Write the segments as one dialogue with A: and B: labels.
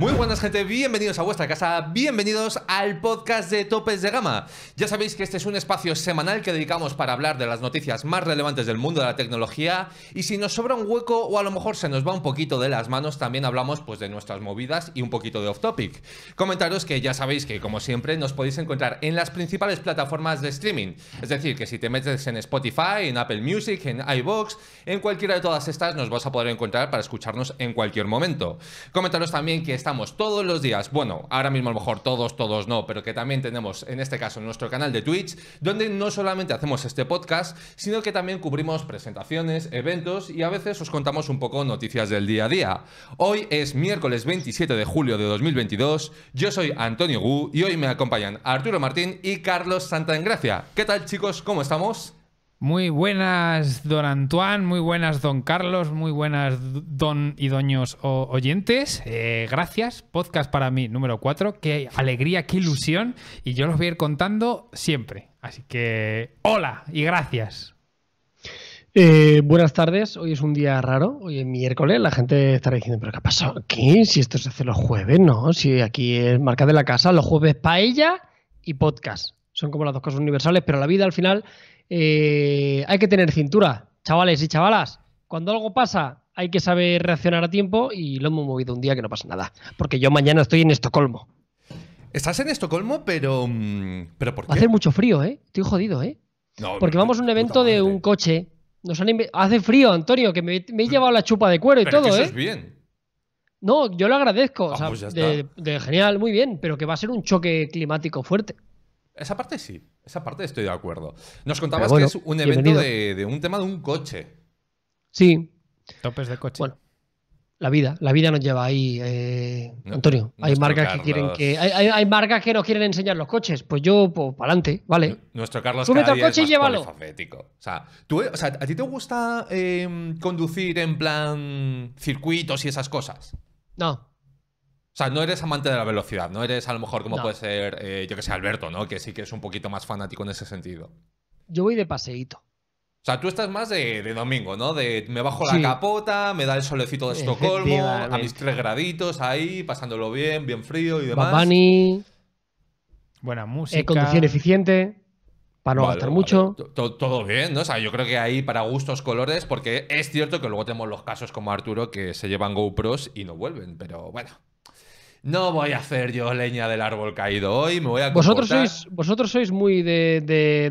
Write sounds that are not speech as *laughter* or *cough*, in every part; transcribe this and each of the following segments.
A: Muy buenas gente, bienvenidos a vuestra casa, bienvenidos al podcast de Topes de Gama. Ya sabéis que este es un espacio semanal que dedicamos para hablar de las noticias más relevantes del mundo de la tecnología y si nos sobra un hueco o a lo mejor se nos va un poquito de las manos, también hablamos pues de nuestras movidas y un poquito de off topic. Comentaros que ya sabéis que como siempre nos podéis encontrar en las principales plataformas de streaming, es decir, que si te metes en Spotify, en Apple Music, en iBox, en cualquiera de todas estas nos vas a poder encontrar para escucharnos en cualquier momento. Comentaros también que está todos los días, bueno, ahora mismo a lo mejor todos, todos no, pero que también tenemos en este caso nuestro canal de Twitch, donde no solamente hacemos este podcast, sino que también cubrimos presentaciones, eventos y a veces os contamos un poco noticias del día a día. Hoy es miércoles 27 de julio de 2022, yo soy Antonio Gu y hoy me acompañan Arturo Martín y Carlos Santa Engracia. ¿Qué tal chicos? ¿Cómo estamos?
B: Muy buenas, don Antoine, muy buenas, don Carlos, muy buenas, don y doños oyentes. Eh, gracias, podcast para mí número 4. Qué alegría, qué ilusión. Y yo los voy a ir contando siempre. Así que, hola y gracias.
C: Eh, buenas tardes, hoy es un día raro, hoy es miércoles, la gente estará diciendo, pero ¿qué ha pasado aquí? Si esto se hace los jueves, ¿no? Si aquí es marca de la casa, los jueves paella y podcast. Son como las dos cosas universales, pero la vida al final eh, hay que tener cintura, chavales y chavalas. Cuando algo pasa, hay que saber reaccionar a tiempo y lo hemos movido un día que no pasa nada. Porque yo mañana estoy en Estocolmo.
A: Estás en Estocolmo, pero. Mm, ¿Pero por qué?
C: Hace mucho frío, ¿eh? Estoy jodido, ¿eh? Porque vamos a un evento de un coche. Nos Hace frío, Antonio, que me, he llevado la chupa de cuero y todo, eso ¿eh?
A: es bien.
C: No, yo lo agradezco. Ah, pues de, genial, muy bien, pero que va a ser un choque climático fuerte.
A: Esa parte sí, esa parte estoy de acuerdo. Nos contabas que es un evento de, un tema de un coche.
C: Sí.
B: Topes de coche.
C: Bueno, la vida, la vida nos lleva ahí, eh, Antonio. Hay marcas que quieren que. Hay, marcas que nos quieren enseñar los coches. Pues yo, pues, para adelante, vale.
A: Nuestro Carlos Súbete al coche y llévalo. O sea, ¿tú, o sea, ¿a ti te gusta em, conducir en plan circuitos y esas cosas?
C: No.
A: O sea, no eres amante de la velocidad, no eres a lo mejor como puede ser, eh, yo que sé, Alberto, ¿no? Que sí que es un poquito más fanático en ese sentido.
C: Yo voy de paseíto.
A: O sea, tú estás más de, domingo, ¿no? De me bajo la capota, me da el solecito de Estocolmo, a mis tres graditos ahí, pasándolo bien, bien frío y demás.
C: Babani.
B: Buena música.
C: conducción eficiente. Para no gastar mucho.
A: Todo bien, ¿no? O sea, yo creo que ahí para gustos colores, porque es cierto que luego tenemos los casos como Arturo que se llevan GoPros y no vuelven, pero bueno. No voy a hacer yo leña del árbol caído hoy, me voy a
C: ¿Vosotros sois, ¿Vosotros sois muy de,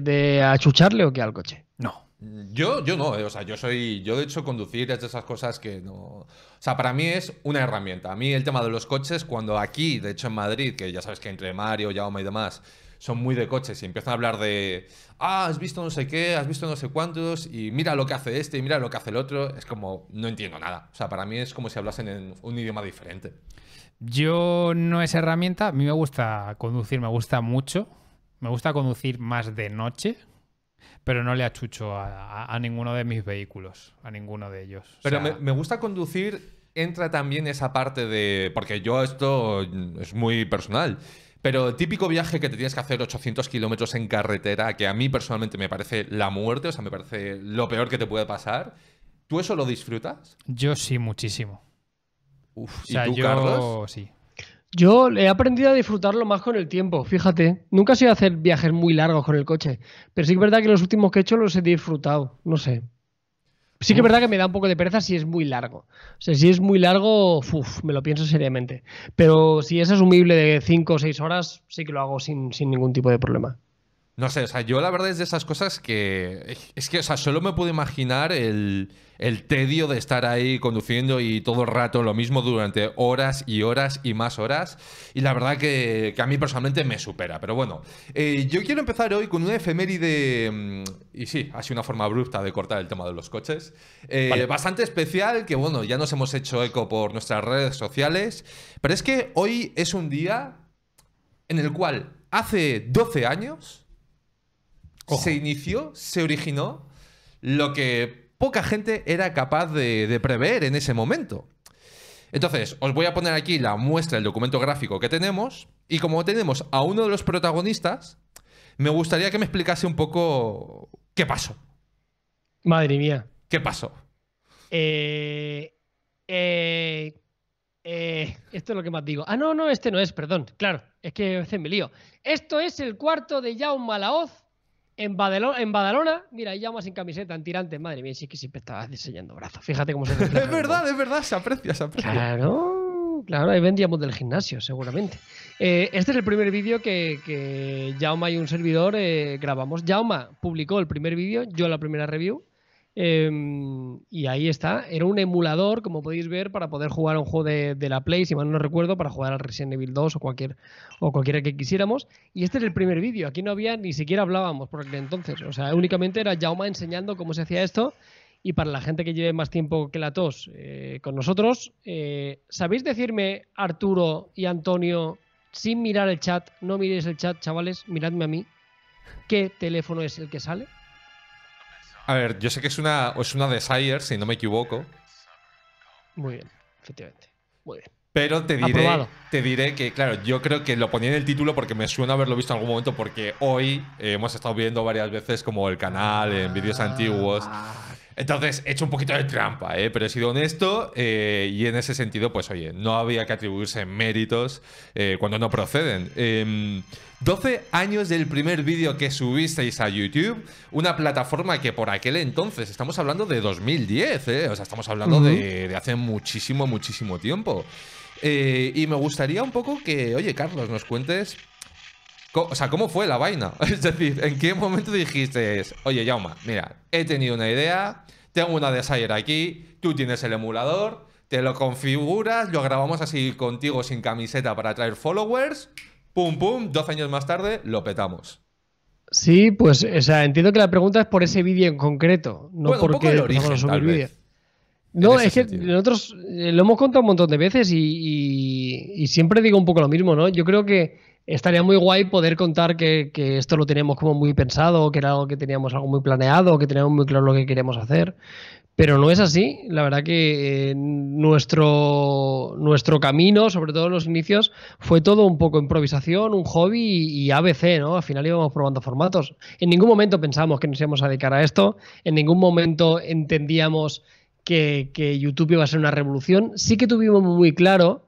C: de, achucharle o qué al coche?
A: No. Yo, yo no, eh, o sea, yo soy. Yo de hecho conducir es de esas cosas que no. O sea, para mí es una herramienta. A mí el tema de los coches, cuando aquí, de hecho en Madrid, que ya sabes que entre Mario, Jaume y demás, son muy de coches y empiezan a hablar de. Ah, has visto no sé qué, has visto no sé cuántos, y mira lo que hace este, y mira lo que hace el otro. Es como. No entiendo nada. O sea, para mí es como si hablasen en un idioma diferente.
B: Yo no es herramienta, a mí me gusta conducir, me gusta mucho. Me gusta conducir más de noche, pero no le achucho a, ninguno de mis vehículos, a ninguno de ellos.
A: Pero me, gusta conducir, entra también esa parte de... Porque yo esto es muy personal. Pero típico viaje que te tienes que hacer 800 kilómetros en carretera, que a mí personalmente me parece la muerte, o sea, me parece lo peor que te puede pasar. ¿Tú eso lo disfrutas?
B: Yo sí, muchísimo.
A: Uf, ¿y tú, yo Carlos?
B: sí.
C: Yo he aprendido a disfrutarlo más con el tiempo, fíjate. Nunca he sido hacer viajes muy largos con el coche, pero sí que es verdad que los últimos que he hecho los he disfrutado, no sé. Sí que es verdad que me da un poco de pereza si es muy largo. O sea, si es muy largo, uf, me lo pienso seriamente. Pero si es asumible de 5 o 6 horas, sí que lo hago sin, sin ningún tipo de problema.
A: No sé, o sea, yo la verdad es de esas cosas que. Es que, o sea, solo me puedo imaginar el, tedio de estar ahí conduciendo y todo el rato lo mismo durante horas y horas y más horas. Y la verdad que, a mí personalmente me supera. Pero bueno, eh, yo quiero empezar hoy con una efeméride. Mm, y sí, ha sido una forma abrupta de cortar el tema de los coches. Eh, bastante especial, que bueno, ya nos hemos hecho eco por nuestras redes sociales. Pero es que hoy es un día en el cual hace 12 años se inició, se originó lo que poca gente era capaz de, prever en ese momento. Entonces, os voy a poner aquí la muestra del documento gráfico que tenemos. Y como tenemos a uno de los protagonistas, me gustaría que me explicase un poco qué pasó.
C: Madre mía.
A: ¿Qué pasó?
C: Eh, eh, Eh, esto es lo que más digo. Ah, no, no, este no es, perdón. Claro, es que a veces me lío. Esto es el cuarto de Jaume Laoz en, Badalona, en Badalona. Mira, ahí Jaume sin camiseta, en tirantes. Madre mía, sí que siempre estaba diseñando brazos. Fíjate cómo se *laughs*
A: es verdad, es verdad, se aprecia, se aprecia.
C: Claro, claro, ahí vendríamos del gimnasio, seguramente. Eh, este es el primer vídeo que, que y un servidor eh, grabamos. Jaume publicó el primer vídeo, yo la primera review. Em, y ahí está. Era un emulador, como podéis ver, para poder jugar un juego de, la Play, si mal no recuerdo, para jugar al Resident Evil 2 o, cualquier, o cualquiera que quisiéramos. Y este es el primer vídeo. Aquí no había, ni siquiera hablábamos por aquel entonces. O sea, únicamente era Jauma enseñando cómo se hacía esto. Y para la gente que lleve más tiempo que la tos eh, con nosotros, eh, ¿sabéis decirme, Arturo y Antonio, sin mirar el chat, no miréis el chat, chavales, miradme a mí, qué teléfono es el que sale?
A: A ver, yo sé que es una, es una Desire, si no me equivoco.
C: Muy bien, efectivamente. Muy bien.
A: Pero te diré, te diré que, claro, yo creo que lo ponía en el título porque me suena haberlo visto en algún momento, porque hoy hemos estado viendo varias veces como el canal en vídeos antiguos. Entonces, he hecho un poquito de trampa, ¿eh? pero he sido honesto eh, y en ese sentido, pues oye, no había que atribuirse méritos eh, cuando no proceden. 12 em, años del primer vídeo que subisteis a YouTube, una plataforma que por aquel entonces, estamos hablando de 2010, ¿eh? o sea, estamos hablando de, de, hace muchísimo, muchísimo tiempo. Eh, y me gustaría un poco que, oye, Carlos, nos cuentes o sea, ¿cómo fue la vaina? *laughs* Es decir, ¿en qué momento dijiste, oye, Yauma, mira, he tenido una idea, tengo una Desire aquí, tú tienes el emulador, te lo configuras, lo grabamos así contigo sin camiseta para traer followers, pum, pum, 12 años más tarde, lo petamos.
C: Sí, pues, o sea, entiendo que la pregunta es por ese vídeo en concreto, no
A: bueno,
C: porque
A: el origen, tal vez.
C: No, es que nosotros eh, lo hemos contado un montón de veces y, siempre digo un poco lo mismo, ¿no? Yo creo que estaría muy guay poder contar que, esto lo teníamos como muy pensado, que era algo que teníamos algo muy planeado, que teníamos muy claro lo que queríamos hacer. Pero no es así. La verdad que eh, nuestro, nuestro camino, sobre todo en los inicios, fue todo un poco improvisación, un hobby y, ABC, ¿no? Al final íbamos probando formatos. En ningún momento pensamos que nos íbamos a dedicar a esto. En ningún momento entendíamos que, YouTube iba a ser una revolución. Sí que tuvimos muy claro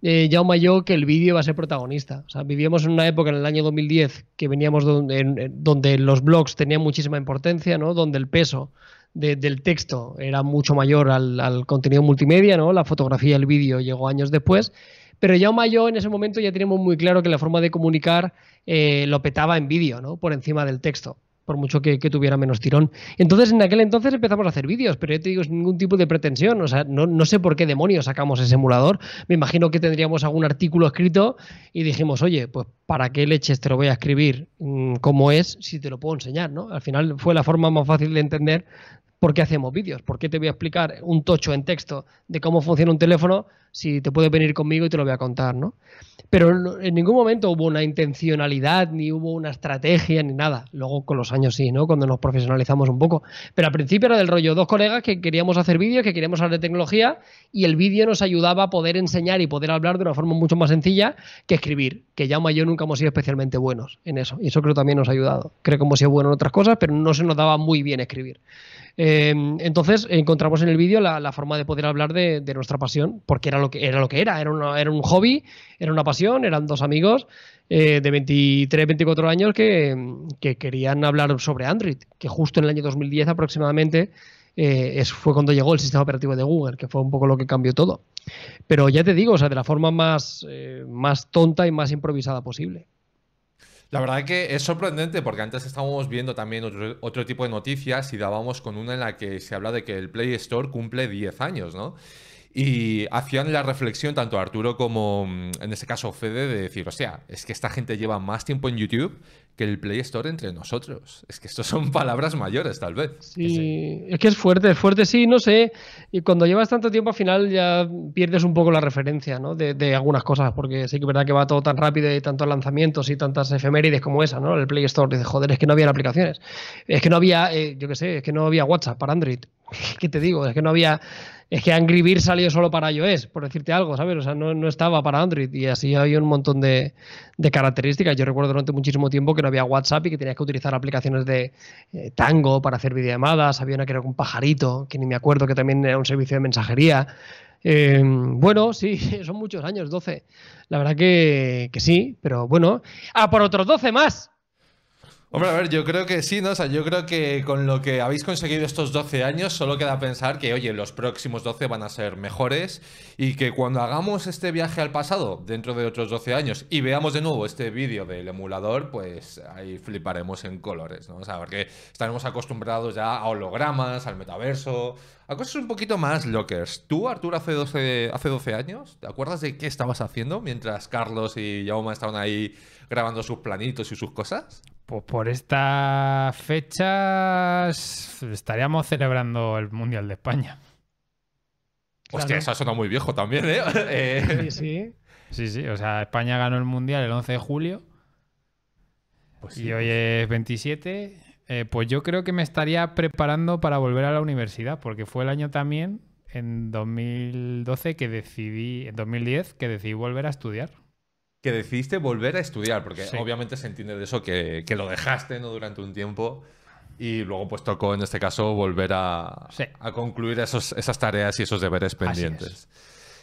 C: eh, Jaume y yo que el vídeo va a ser protagonista. O sea, vivíamos en una época en el año 2010 que veníamos donde, donde los blogs tenían muchísima importancia, ¿no? Donde el peso del texto era mucho mayor al, contenido multimedia, ¿no? La fotografía el vídeo llegó años después. Pero Jaume y yo en ese momento ya teníamos muy claro que la forma de comunicar eh, lo petaba en vídeo, ¿no? Por encima del texto por mucho que, tuviera menos tirón. Entonces, en aquel entonces empezamos a hacer vídeos, pero yo te digo, sin ningún tipo de pretensión. O sea, no, sé por qué demonios sacamos ese emulador. Me imagino que tendríamos algún artículo escrito y dijimos, oye, pues ¿para qué leches te lo voy a escribir mm, como es si te lo puedo enseñar? ¿no? Al final fue la forma más fácil de entender por qué hacemos vídeos. ¿Por qué te voy a explicar un tocho en texto de cómo funciona un teléfono si te puedes venir conmigo y te lo voy a contar, ¿no? Pero en ningún momento hubo una intencionalidad, ni hubo una estrategia, ni nada. Luego con los años sí, ¿no? Cuando nos profesionalizamos un poco. Pero al principio era del rollo dos colegas que queríamos hacer vídeos, que queríamos hablar de tecnología y el vídeo nos ayudaba a poder enseñar y poder hablar de una forma mucho más sencilla que escribir. Que ya y yo nunca hemos sido especialmente buenos en eso. Y eso creo también nos ha ayudado. Creo que hemos sido buenos en otras cosas, pero no se nos daba muy bien escribir. Em, entonces encontramos en el vídeo la, forma de poder hablar de, nuestra pasión, porque era lo que era, lo que era, era, un hobby, era una pasión, eran dos amigos eh, de 23, 24 años que, querían hablar sobre Android, que justo en el año 2010 aproximadamente eh, fue cuando llegó el sistema operativo de Google, que fue un poco lo que cambió todo. Pero ya te digo, o sea, de la forma más, eh, más tonta y más improvisada posible.
A: La verdad que es sorprendente porque antes estábamos viendo también otro, tipo de noticias y dábamos con una en la que se habla de que el Play Store cumple 10 años, ¿no? Y hacían la reflexión tanto Arturo como mm, en este caso Fede de decir, o sea, es que esta gente lleva más tiempo en YouTube que el Play Store entre nosotros. Es que esto son *laughs* palabras mayores, tal vez.
C: Sí, es que es fuerte, es fuerte, sí, no sé. Y cuando llevas tanto tiempo, al final ya pierdes un poco la referencia ¿no? de, algunas cosas, porque sí que es verdad que va todo tan rápido y tantos lanzamientos y tantas efemérides como esa, ¿no? El Play Store dice, joder, es que no había aplicaciones. Es que no había, eh, yo qué sé, es que no había WhatsApp para Android *laughs* ¿Qué te digo? Es que no había. Es que Angry Birds salió solo para iOS, por decirte algo, ¿sabes? O sea, no, no estaba para Android y así había un montón de, de características. Yo recuerdo durante muchísimo tiempo que no había WhatsApp y que tenías que utilizar aplicaciones de eh, Tango para hacer videollamadas. Había una que era un pajarito, que ni me acuerdo, que también era un servicio de mensajería. Eh, bueno, sí, *laughs* son muchos años, 12. La verdad que, que sí, pero bueno. ¡Ah, por otros 12 más!
A: Hombre, a ver, yo creo que sí, ¿no? O sea, yo creo que con lo que habéis conseguido estos 12 años, solo queda pensar que, oye, los próximos 12 van a ser mejores y que cuando hagamos este viaje al pasado, dentro de otros 12 años, y veamos de nuevo este vídeo del emulador, pues ahí fliparemos en colores, ¿no? O sea, porque estaremos acostumbrados ya a hologramas, al metaverso, a cosas un poquito más lockers. ¿Tú, Arturo, hace 12, hace 12 años, te acuerdas de qué estabas haciendo mientras Carlos y Jaume estaban ahí grabando sus planitos y sus cosas?
B: Pues por estas fechas estaríamos celebrando el Mundial de España.
A: Hostia,
C: Claro.
A: eso ha sonado muy viejo también, ¿eh? *laughs* Eh,
C: Sí, *laughs* sí.
B: Sí, sí, o sea, España ganó el Mundial el 11 de julio
A: pues
B: y hoy es 27. Eh, pues yo creo que me estaría preparando para volver a la universidad, porque fue el año también, en 2012, que decidí, en 2010, que decidí volver a estudiar.
A: Que decidiste volver a estudiar, porque
B: Sí.
A: obviamente se entiende de eso que, que lo dejaste ¿no? durante un tiempo y luego pues tocó en este caso volver a,
B: Sí.
A: a concluir esos, esas tareas y esos deberes
B: es.
A: pendientes.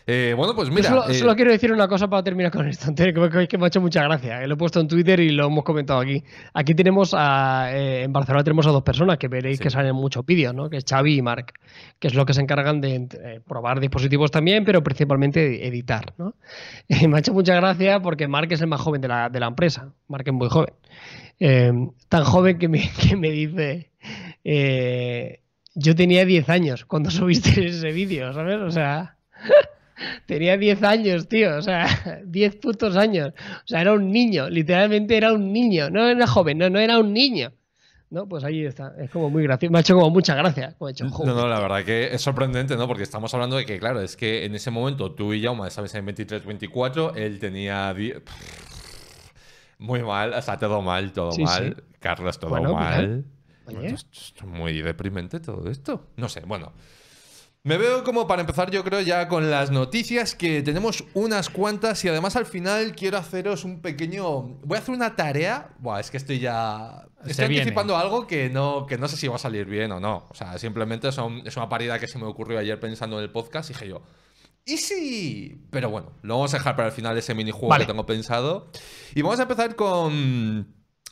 A: Eh, bueno, pues
C: Yo
A: mira,
C: solo,
A: eh,
C: solo quiero decir una cosa para terminar con esto, que, me- que me ha hecho mucha gracia. que Lo he puesto en Twitter y lo hemos comentado aquí. Aquí tenemos a, eh, en Barcelona tenemos a dos personas que veréis
A: Sí.
C: que salen en muchos vídeos, ¿no? Que es Xavi y Marc, que es lo que se encargan de eh, probar dispositivos también, pero principalmente de editar, ¿no? *laughs* Y me ha hecho mucha gracia porque Marc es el más joven de la, de la empresa. Marc es muy joven. Eh, tan joven que me, *laughs* que me dice... eh, yo tenía 10 años cuando *laughs* subiste ese vídeo, ¿sabes? O sea... Tenía 10 años, tío, o sea, *laughs* 10 putos años. O sea, era un niño, literalmente era un niño. No era joven, no, no era un niño. No, pues ahí está. Es como muy gracioso. Me ha hecho como mucha gracia. Como he hecho,
A: No, no, la verdad que es sorprendente, ¿no? Porque estamos hablando de que, claro, es que en ese momento tú y Jaume estabais en 23-24, él tenía 10... Muy mal, o sea, todo mal, todo
C: Sí,
A: mal.
C: sí.
A: Carlos, todo
C: Bueno,
A: mal. Muy deprimente todo esto. No sé, bueno. Me veo como para empezar, yo creo, ya con las noticias, que tenemos unas cuantas y además al final quiero haceros un pequeño. Voy a hacer una tarea. Buah, es que estoy ya.
B: Se
A: Estoy
B: viene.
A: anticipando algo que no, que no sé si va a salir bien o no. O sea, simplemente son- es una parida que se me ocurrió ayer pensando en el podcast y dije yo. ¿Y si? Pero bueno, lo vamos a dejar para el final ese minijuego
C: Vale.
A: que tengo pensado. Y vamos a empezar con,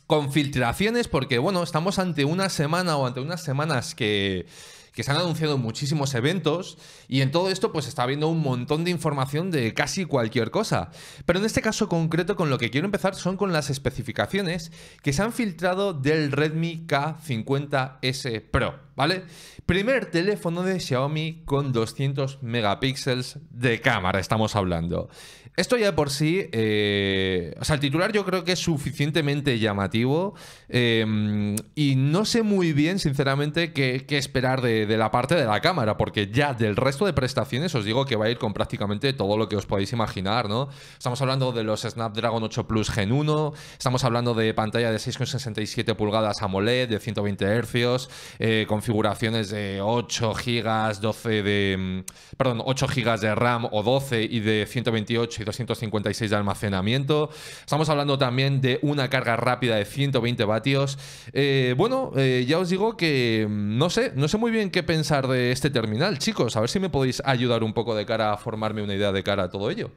A: con filtraciones, porque bueno, estamos ante una semana o ante unas semanas que, que se han anunciado muchísimos eventos y en todo esto pues está habiendo un montón de información de casi cualquier cosa. Pero en este caso concreto con lo que quiero empezar son con las especificaciones que se han filtrado del Redmi K50S Pro, ¿vale? Primer teléfono de Xiaomi con 200 megapíxeles de cámara, estamos hablando. Esto ya de por sí, eh, o sea, el titular yo creo que es suficientemente llamativo eh, y no sé muy bien, sinceramente, qué, esperar de, de la parte de la cámara, porque ya del resto de prestaciones os digo que va a ir con prácticamente todo lo que os podéis imaginar, ¿no? Estamos hablando de los Snapdragon 8 Plus Gen 1, estamos hablando de pantalla de 6,67 pulgadas AMOLED de 120 Hz, eh, configuraciones de 8 GB, 12 de. mm, Perdón, 8 GB de RAM o 12 y de 128 y 256 de almacenamiento. Estamos hablando también de una carga rápida de 120 vatios. Eh, bueno, eh, ya os digo que mm, no sé, no sé muy bien qué pensar de este terminal, chicos. A ver si me podéis ayudar un poco de cara a formarme una idea de cara a todo ello.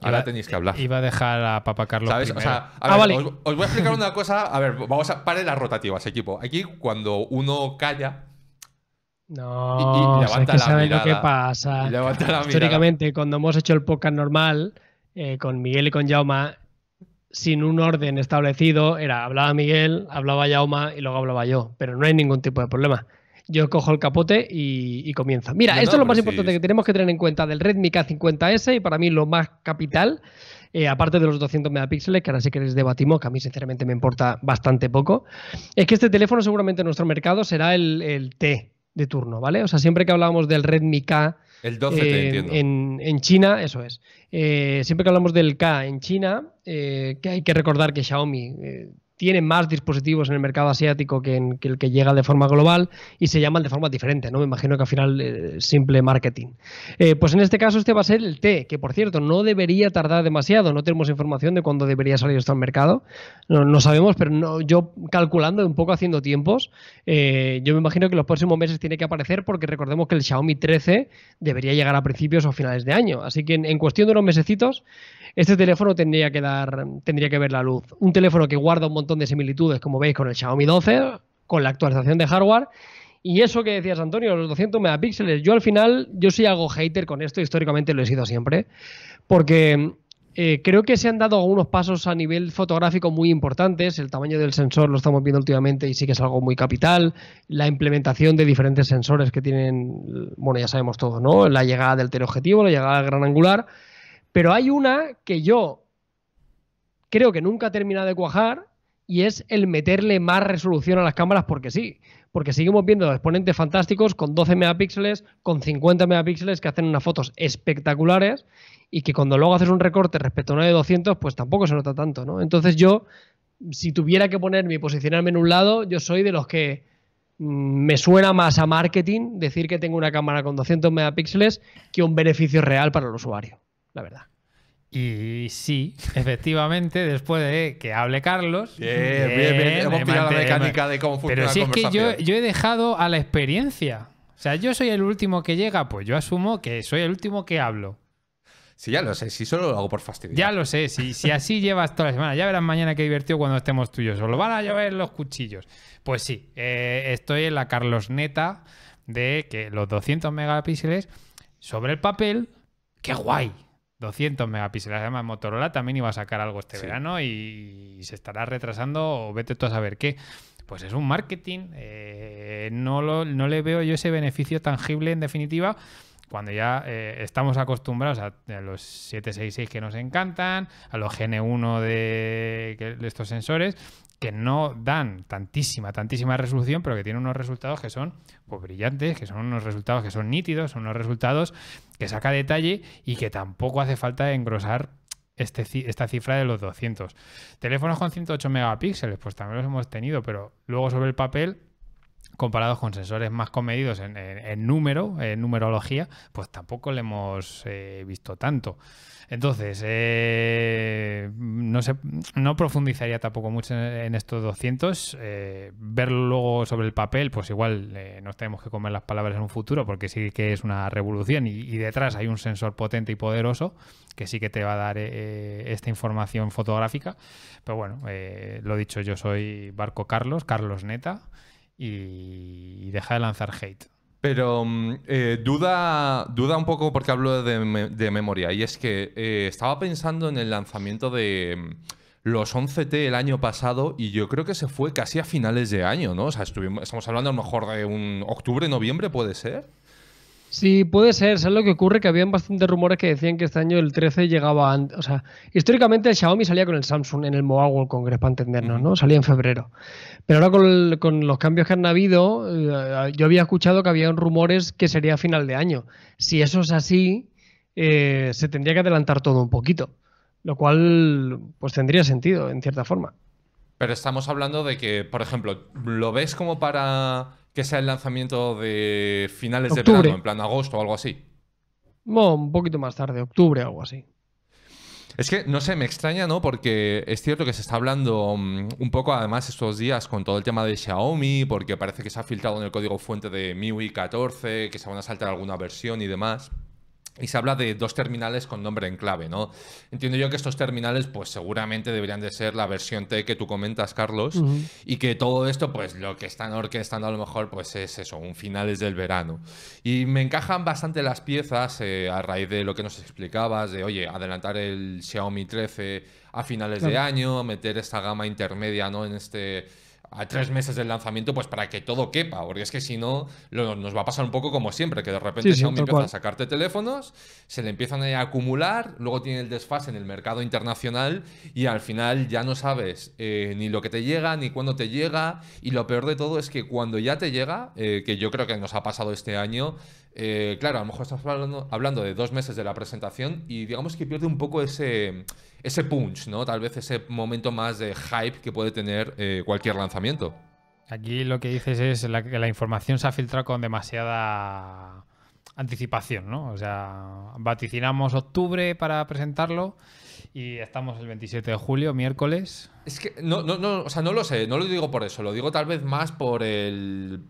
A: Ahora
B: Iba-
A: tenéis que hablar.
B: Iba a dejar a Papa Carlos
A: ¿Sabes? O
B: primero.
A: sea, a
C: Ah,
A: ver,
C: vale.
A: os, os voy a explicar una cosa. A ver, vamos a. Pare las rotativas, equipo. Aquí, cuando uno calla,
C: No,
A: Y- y
C: o sea,
A: levanta
C: que
A: la
C: sabes lo que pasa.
A: mirada.
C: Históricamente, cuando hemos hecho el podcast normal, eh, con Miguel y con Jauma, sin un orden establecido, era hablaba Miguel, hablaba Jauma y luego hablaba yo. Pero no hay ningún tipo de problema. Yo cojo el capote y, y comienzo. Mira,
A: No,
C: esto
A: no,
C: es lo más
A: sí,
C: importante que tenemos que tener en cuenta del Redmi K50S y para mí lo más capital, eh, aparte de los 200 megapíxeles, que ahora sí que les debatimos, que a mí sinceramente me importa bastante poco, es que este teléfono seguramente en nuestro mercado será el, el T de turno, ¿vale? O sea, siempre que hablábamos del Redmi K
A: El 12 te
C: eh,
A: entiendo.
C: en, en China, eso es. Eh, siempre que hablamos del K en China, eh, que hay que recordar que Xiaomi tiene más dispositivos en el mercado asiático que, en, el que llega de forma global y se llaman de forma diferente, ¿no? Me imagino que al final eh, simple marketing. Eh, pues en este caso este va a ser el T, que por cierto no debería tardar demasiado, no tenemos información de cuándo debería salir esto al mercado, no, sabemos, pero yo calculando un poco haciendo tiempos, eh, yo me imagino que los próximos meses tiene que aparecer porque recordemos que el Xiaomi 13 debería llegar a principios o finales de año, así que en, cuestión de unos mesecitos este teléfono tendría que dar, tendría que ver la luz. Un teléfono que guarda un montón de similitudes, como veis, con el Xiaomi 12, con la actualización de hardware. Y eso que decías, Antonio, los 200 megapíxeles. Yo al final, yo soy algo hater con esto, históricamente lo he sido siempre, porque eh, creo que se han dado algunos pasos a nivel fotográfico muy importantes. El tamaño del sensor lo estamos viendo últimamente y sí que es algo muy capital. La implementación de diferentes sensores que tienen, bueno, ya sabemos todo, ¿no? La llegada del teleobjetivo, la llegada del gran angular. Pero hay una que yo creo que nunca ha terminado de cuajar y es el meterle más resolución a las cámaras porque sí. Porque seguimos viendo exponentes fantásticos con 12 megapíxeles, con 50 megapíxeles que hacen unas fotos espectaculares y que cuando luego haces un recorte respecto a una de 200, pues tampoco se nota tanto, ¿no? Entonces yo, si tuviera que ponerme y posicionarme en un lado, yo soy de los que mm, me suena más a marketing decir que tengo una cámara con 200 megapíxeles que un beneficio real para el usuario, la verdad.
B: Y sí, efectivamente, después de que hable Carlos.
A: Bien, bien, bien. Hemos pillado la mecánica de cómo funciona
B: Pero si es que yo, yo he dejado a la experiencia. O sea, yo soy el último que llega, pues yo asumo que soy el último que hablo.
A: Sí, ya lo sé, si solo lo hago por fastidio.
B: Ya lo sé, si, si así *laughs* llevas toda la semana, ya verás mañana qué divertido cuando estemos tuyos. Os lo van a llover los cuchillos. Pues sí, eh, estoy en la Carlos Neta de que los 200 megapíxeles sobre el papel, qué guay. 200 megapíxeles. Además, Motorola también iba a sacar algo este verano y, se estará retrasando o vete tú a saber qué. Pues es un marketing. Eh, no, no le veo yo ese beneficio tangible en definitiva cuando ya eh, estamos acostumbrados a, los 766 que nos encantan, a los GN1 de, estos sensores, que no dan tantísima, tantísima resolución, pero que tienen unos resultados que son pues, brillantes, que son unos resultados que son nítidos, son unos resultados que saca detalle y que tampoco hace falta engrosar este, esta cifra de los 200. Teléfonos con 108 megapíxeles, pues también los hemos tenido, pero luego sobre el papel comparados con sensores más comedidos en, número, en numerología, pues tampoco le hemos eh, visto tanto. Entonces, eh, no, sé, no profundizaría tampoco mucho en, estos 200. Eh, verlo luego sobre el papel, pues igual eh, nos tenemos que comer las palabras en un futuro, porque sí que es una revolución y, detrás hay un sensor potente y poderoso que sí que te va a dar esta información fotográfica. Pero bueno, lo dicho, yo soy Barco Carlos, Carlos Neta, y deja de lanzar hate.
A: Pero mm, eh, duda, duda un poco porque hablo de, memoria. Y es que eh, estaba pensando en el lanzamiento de mm, los 11T el año pasado y yo creo que se fue casi a finales de año, ¿no? O sea, estamos hablando a lo mejor de un octubre, noviembre, ¿puede ser?
C: Sí, puede ser. ¿Sabes lo que ocurre? Que habían bastantes rumores que decían que este año el 13 llegaba antes. O sea, históricamente el Xiaomi salía con el Samsung en el Mobile World Congress, para entendernos, ¿no? Salía en febrero. Pero ahora con, los cambios que han habido, eh, yo había escuchado que había rumores que sería a final de año. Si eso es así, eh, se tendría que adelantar todo un poquito. Lo cual, pues tendría sentido, en cierta forma.
A: Pero estamos hablando de que, por ejemplo, ¿lo ves como para que sea el lanzamiento de finales de verano, en plan agosto o algo así.
C: No, un poquito más tarde, octubre o algo así.
A: Es que, no sé, me extraña, ¿no? Porque es cierto que se está hablando mm, un poco, además, estos días con todo el tema de Xiaomi, porque parece que se ha filtrado en el código fuente de MIUI 14, que se van a saltar alguna versión y demás. Y se habla de dos terminales con nombre en clave, ¿no? Entiendo yo que estos terminales, pues seguramente deberían de ser la versión T que tú comentas, Carlos, y que todo esto, pues lo que están orquestando a lo mejor, pues es eso, un finales del verano. Y me encajan bastante las piezas eh, a raíz de lo que nos explicabas, de, oye, adelantar el Xiaomi 13 a finales de año, meter esta gama intermedia, ¿no? En este a tres meses del lanzamiento, pues para que todo quepa, porque es que si no, lo- nos va a pasar un poco como siempre, que de repente
C: Sí,
A: Xiaomi empieza a sacarte teléfonos, se le empiezan a acumular, luego tiene el desfase en el mercado internacional y al final ya no sabes eh, ni lo que te llega, ni cuándo te llega, y lo peor de todo es que cuando ya te llega, eh, que yo creo que nos ha pasado este año, eh, claro, a lo mejor estás hablando, hablando de dos meses de la presentación y digamos que pierde un poco ese, ese punch, ¿no? Tal vez ese momento más de hype que puede tener eh, cualquier lanzamiento.
B: Aquí lo que dices es la- que la información se ha filtrado con demasiada anticipación, ¿no? O sea, vaticinamos octubre para presentarlo y estamos el 27 de julio, miércoles.
A: Es que no, no, no, o sea, no lo sé, no lo digo por eso, lo digo tal vez más por el.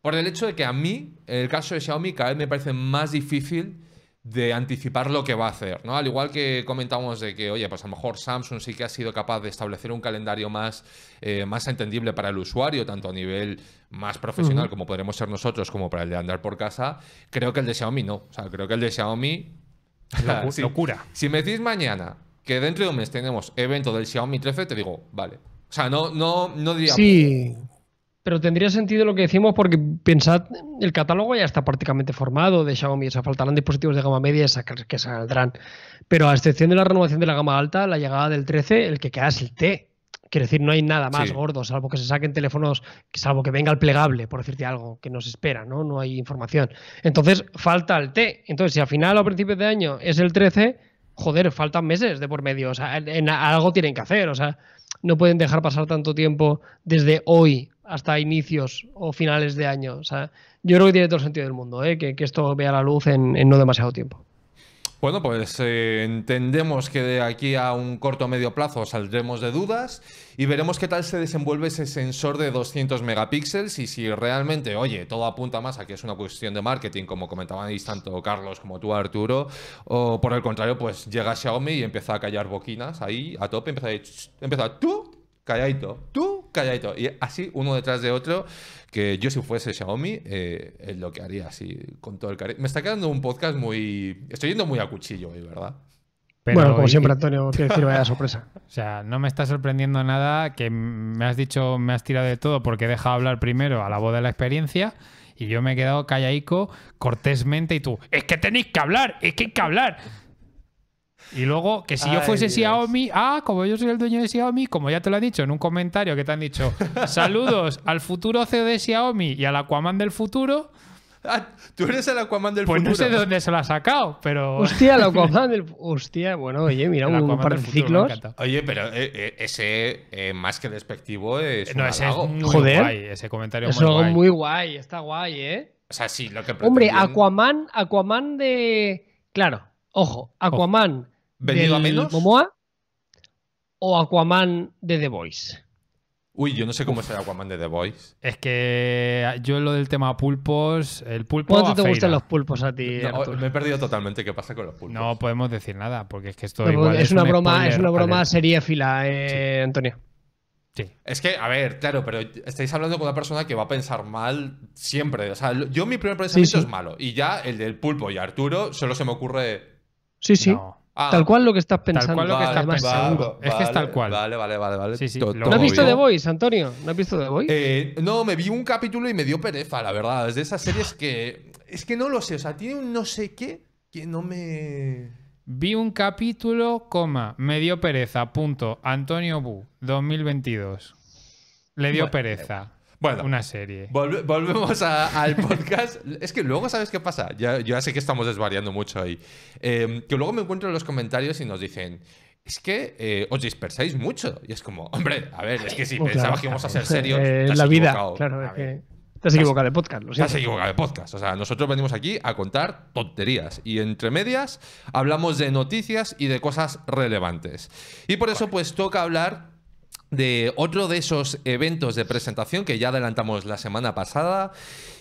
A: Por el hecho de que a mí, en el caso de Xiaomi, cada vez me parece más difícil de anticipar lo que va a hacer, ¿no? Al igual que comentamos de que, oye, pues a lo mejor Samsung sí que ha sido capaz de establecer un calendario más, eh, más entendible para el usuario, tanto a nivel más profesional como podremos ser nosotros, como para el de andar por casa, creo que el de Xiaomi no. O sea, creo que el de Xiaomi
B: Locu-
A: Sí.
B: Locura.
A: Si me decís mañana que dentro de un mes tenemos evento del Xiaomi 13, te digo, vale. O sea, no, no, no diría.
C: Sí, pero tendría sentido lo que decimos porque pensad, el catálogo ya está prácticamente formado de Xiaomi, o sea, faltarán dispositivos de gama media que saldrán. Pero a excepción de la renovación de la gama alta, la llegada del 13, el que queda es el T. Quiero decir, no hay nada más
A: Sí.
C: gordo, salvo que se saquen teléfonos, salvo que venga el plegable, por decirte algo, que nos espera, ¿no? No hay información. Entonces, falta el T. Entonces, si al final o a principios de año es el 13, joder, faltan meses de por medio. O sea, en- en algo tienen que hacer. O sea, no pueden dejar pasar tanto tiempo desde hoy hasta inicios o finales de año. O sea, yo creo que tiene todo el sentido del mundo, ¿eh? que, esto vea la luz en, en no demasiado tiempo.
A: Bueno, pues eh, entendemos que de aquí a un corto o medio plazo saldremos de dudas y veremos qué tal se desenvuelve ese sensor de 200 megapíxeles y si realmente, oye, todo apunta más a que es una cuestión de marketing, como comentaban tanto Carlos como tú, Arturo, o por el contrario, pues llega Xiaomi y empieza a callar boquinas ahí a tope, empieza a decir, "Ch, empieza tú, calladito, tú, calladito, y así uno detrás de otro, que yo si fuese Xiaomi eh, es lo que haría así con todo el cariño. Me está quedando un podcast muy... Estoy yendo muy a cuchillo hoy, ¿verdad?
B: Pero-
C: bueno, como
B: y-
C: siempre, Antonio, quiero decir, vaya *laughs* sorpresa.
B: O sea, no me está sorprendiendo nada que me has dicho, me has tirado de todo porque he dejado hablar primero a la voz de la experiencia y yo me he quedado callaico cortésmente y tú, es que tenéis que hablar, es que hay que hablar. Y luego, que si yo
A: Ay,
B: fuese
A: Dios.
B: Xiaomi, ah, como yo soy el dueño de Xiaomi, como ya te lo han dicho en un comentario que te han dicho, *laughs* saludos al futuro CEO de Xiaomi y al Aquaman del futuro,
A: Ah, Tú eres el Aquaman del
B: pues
A: futuro.
B: no sé de dónde se lo ha sacado, pero... *laughs*
C: Hostia, el Aquaman del. Hostia, bueno, oye, mira, un,
B: Aquaman
C: par
B: del
C: de ciclos.
A: Oye, pero eh, eh, ese eh, más que despectivo es
B: No,
A: un
B: ese es muy
C: Joder.
B: guay, ese comentario
C: Es
B: muy guay.
C: muy guay, está guay, ¿eh?
A: O sea, sí, lo que
C: Hombre,
A: pretendían-
C: Aquaman, Aquaman de. Claro, ojo, Aquaman
A: ¿Venido a menos?
C: Momoa o Aquaman de The Voice.
A: Uy, yo no sé cómo es el Aquaman de The Voice.
B: Es que yo lo del tema pulpos, el pulpo.
C: ¿Cuánto te gustan los pulpos a ti,
A: No,
C: Arturo?
A: me he perdido totalmente qué pasa con los pulpos.
B: No podemos decir nada, porque es que esto
C: No,
B: igual
C: es, una
B: un
C: broma, es una broma
B: alert.
C: seriéfila, eh, Antonio.
B: Sí.
A: Es que, a ver, claro, pero estáis hablando con una persona que va a pensar mal siempre. O sea, yo mi primer pensamiento
C: sí.
A: es malo. Y ya el del pulpo y Arturo solo se me ocurre.
C: Sí, sí.
B: No.
A: Ah,
C: Tal cual lo que estás pensando.
B: cual lo que estás pensando.
C: seguro.
B: Es que es tal cual.
A: Vale, vale, vale, vale.
B: Sí, sí,
A: To-
C: ¿No has visto
A: bien.
C: The Voice, Antonio? ¿No has visto The Voice?
A: Eh, no, me vi un capítulo y me dio pereza, la verdad. Es de esas series que. Es que no lo sé, o sea, tiene un no sé qué que no me.
B: Vi un capítulo, coma, me dio pereza, punto. Antonio Bu, 2022. Le dio
A: Bueno,
B: pereza.
A: Bueno,
B: Una serie.
A: volve- volvemos a- al podcast. *laughs* es que luego, ¿sabes qué pasa? Ya, sé que estamos desvariando mucho ahí. Eh, que luego me encuentro en los comentarios y nos dicen. Es que eh, os dispersáis mucho. Y es como, hombre, a ver, es que si
C: Pues
A: pensabas
C: claro,
A: que íbamos a ser serios.
C: Eh, la vida, claro, es que te has equivocado de podcast, lo
A: Te has equivocado de podcast. O sea, nosotros venimos aquí a contar tonterías. Y entre medias hablamos de noticias y de cosas relevantes. Y por eso, pues toca hablar de otro de esos eventos de presentación que ya adelantamos la semana pasada.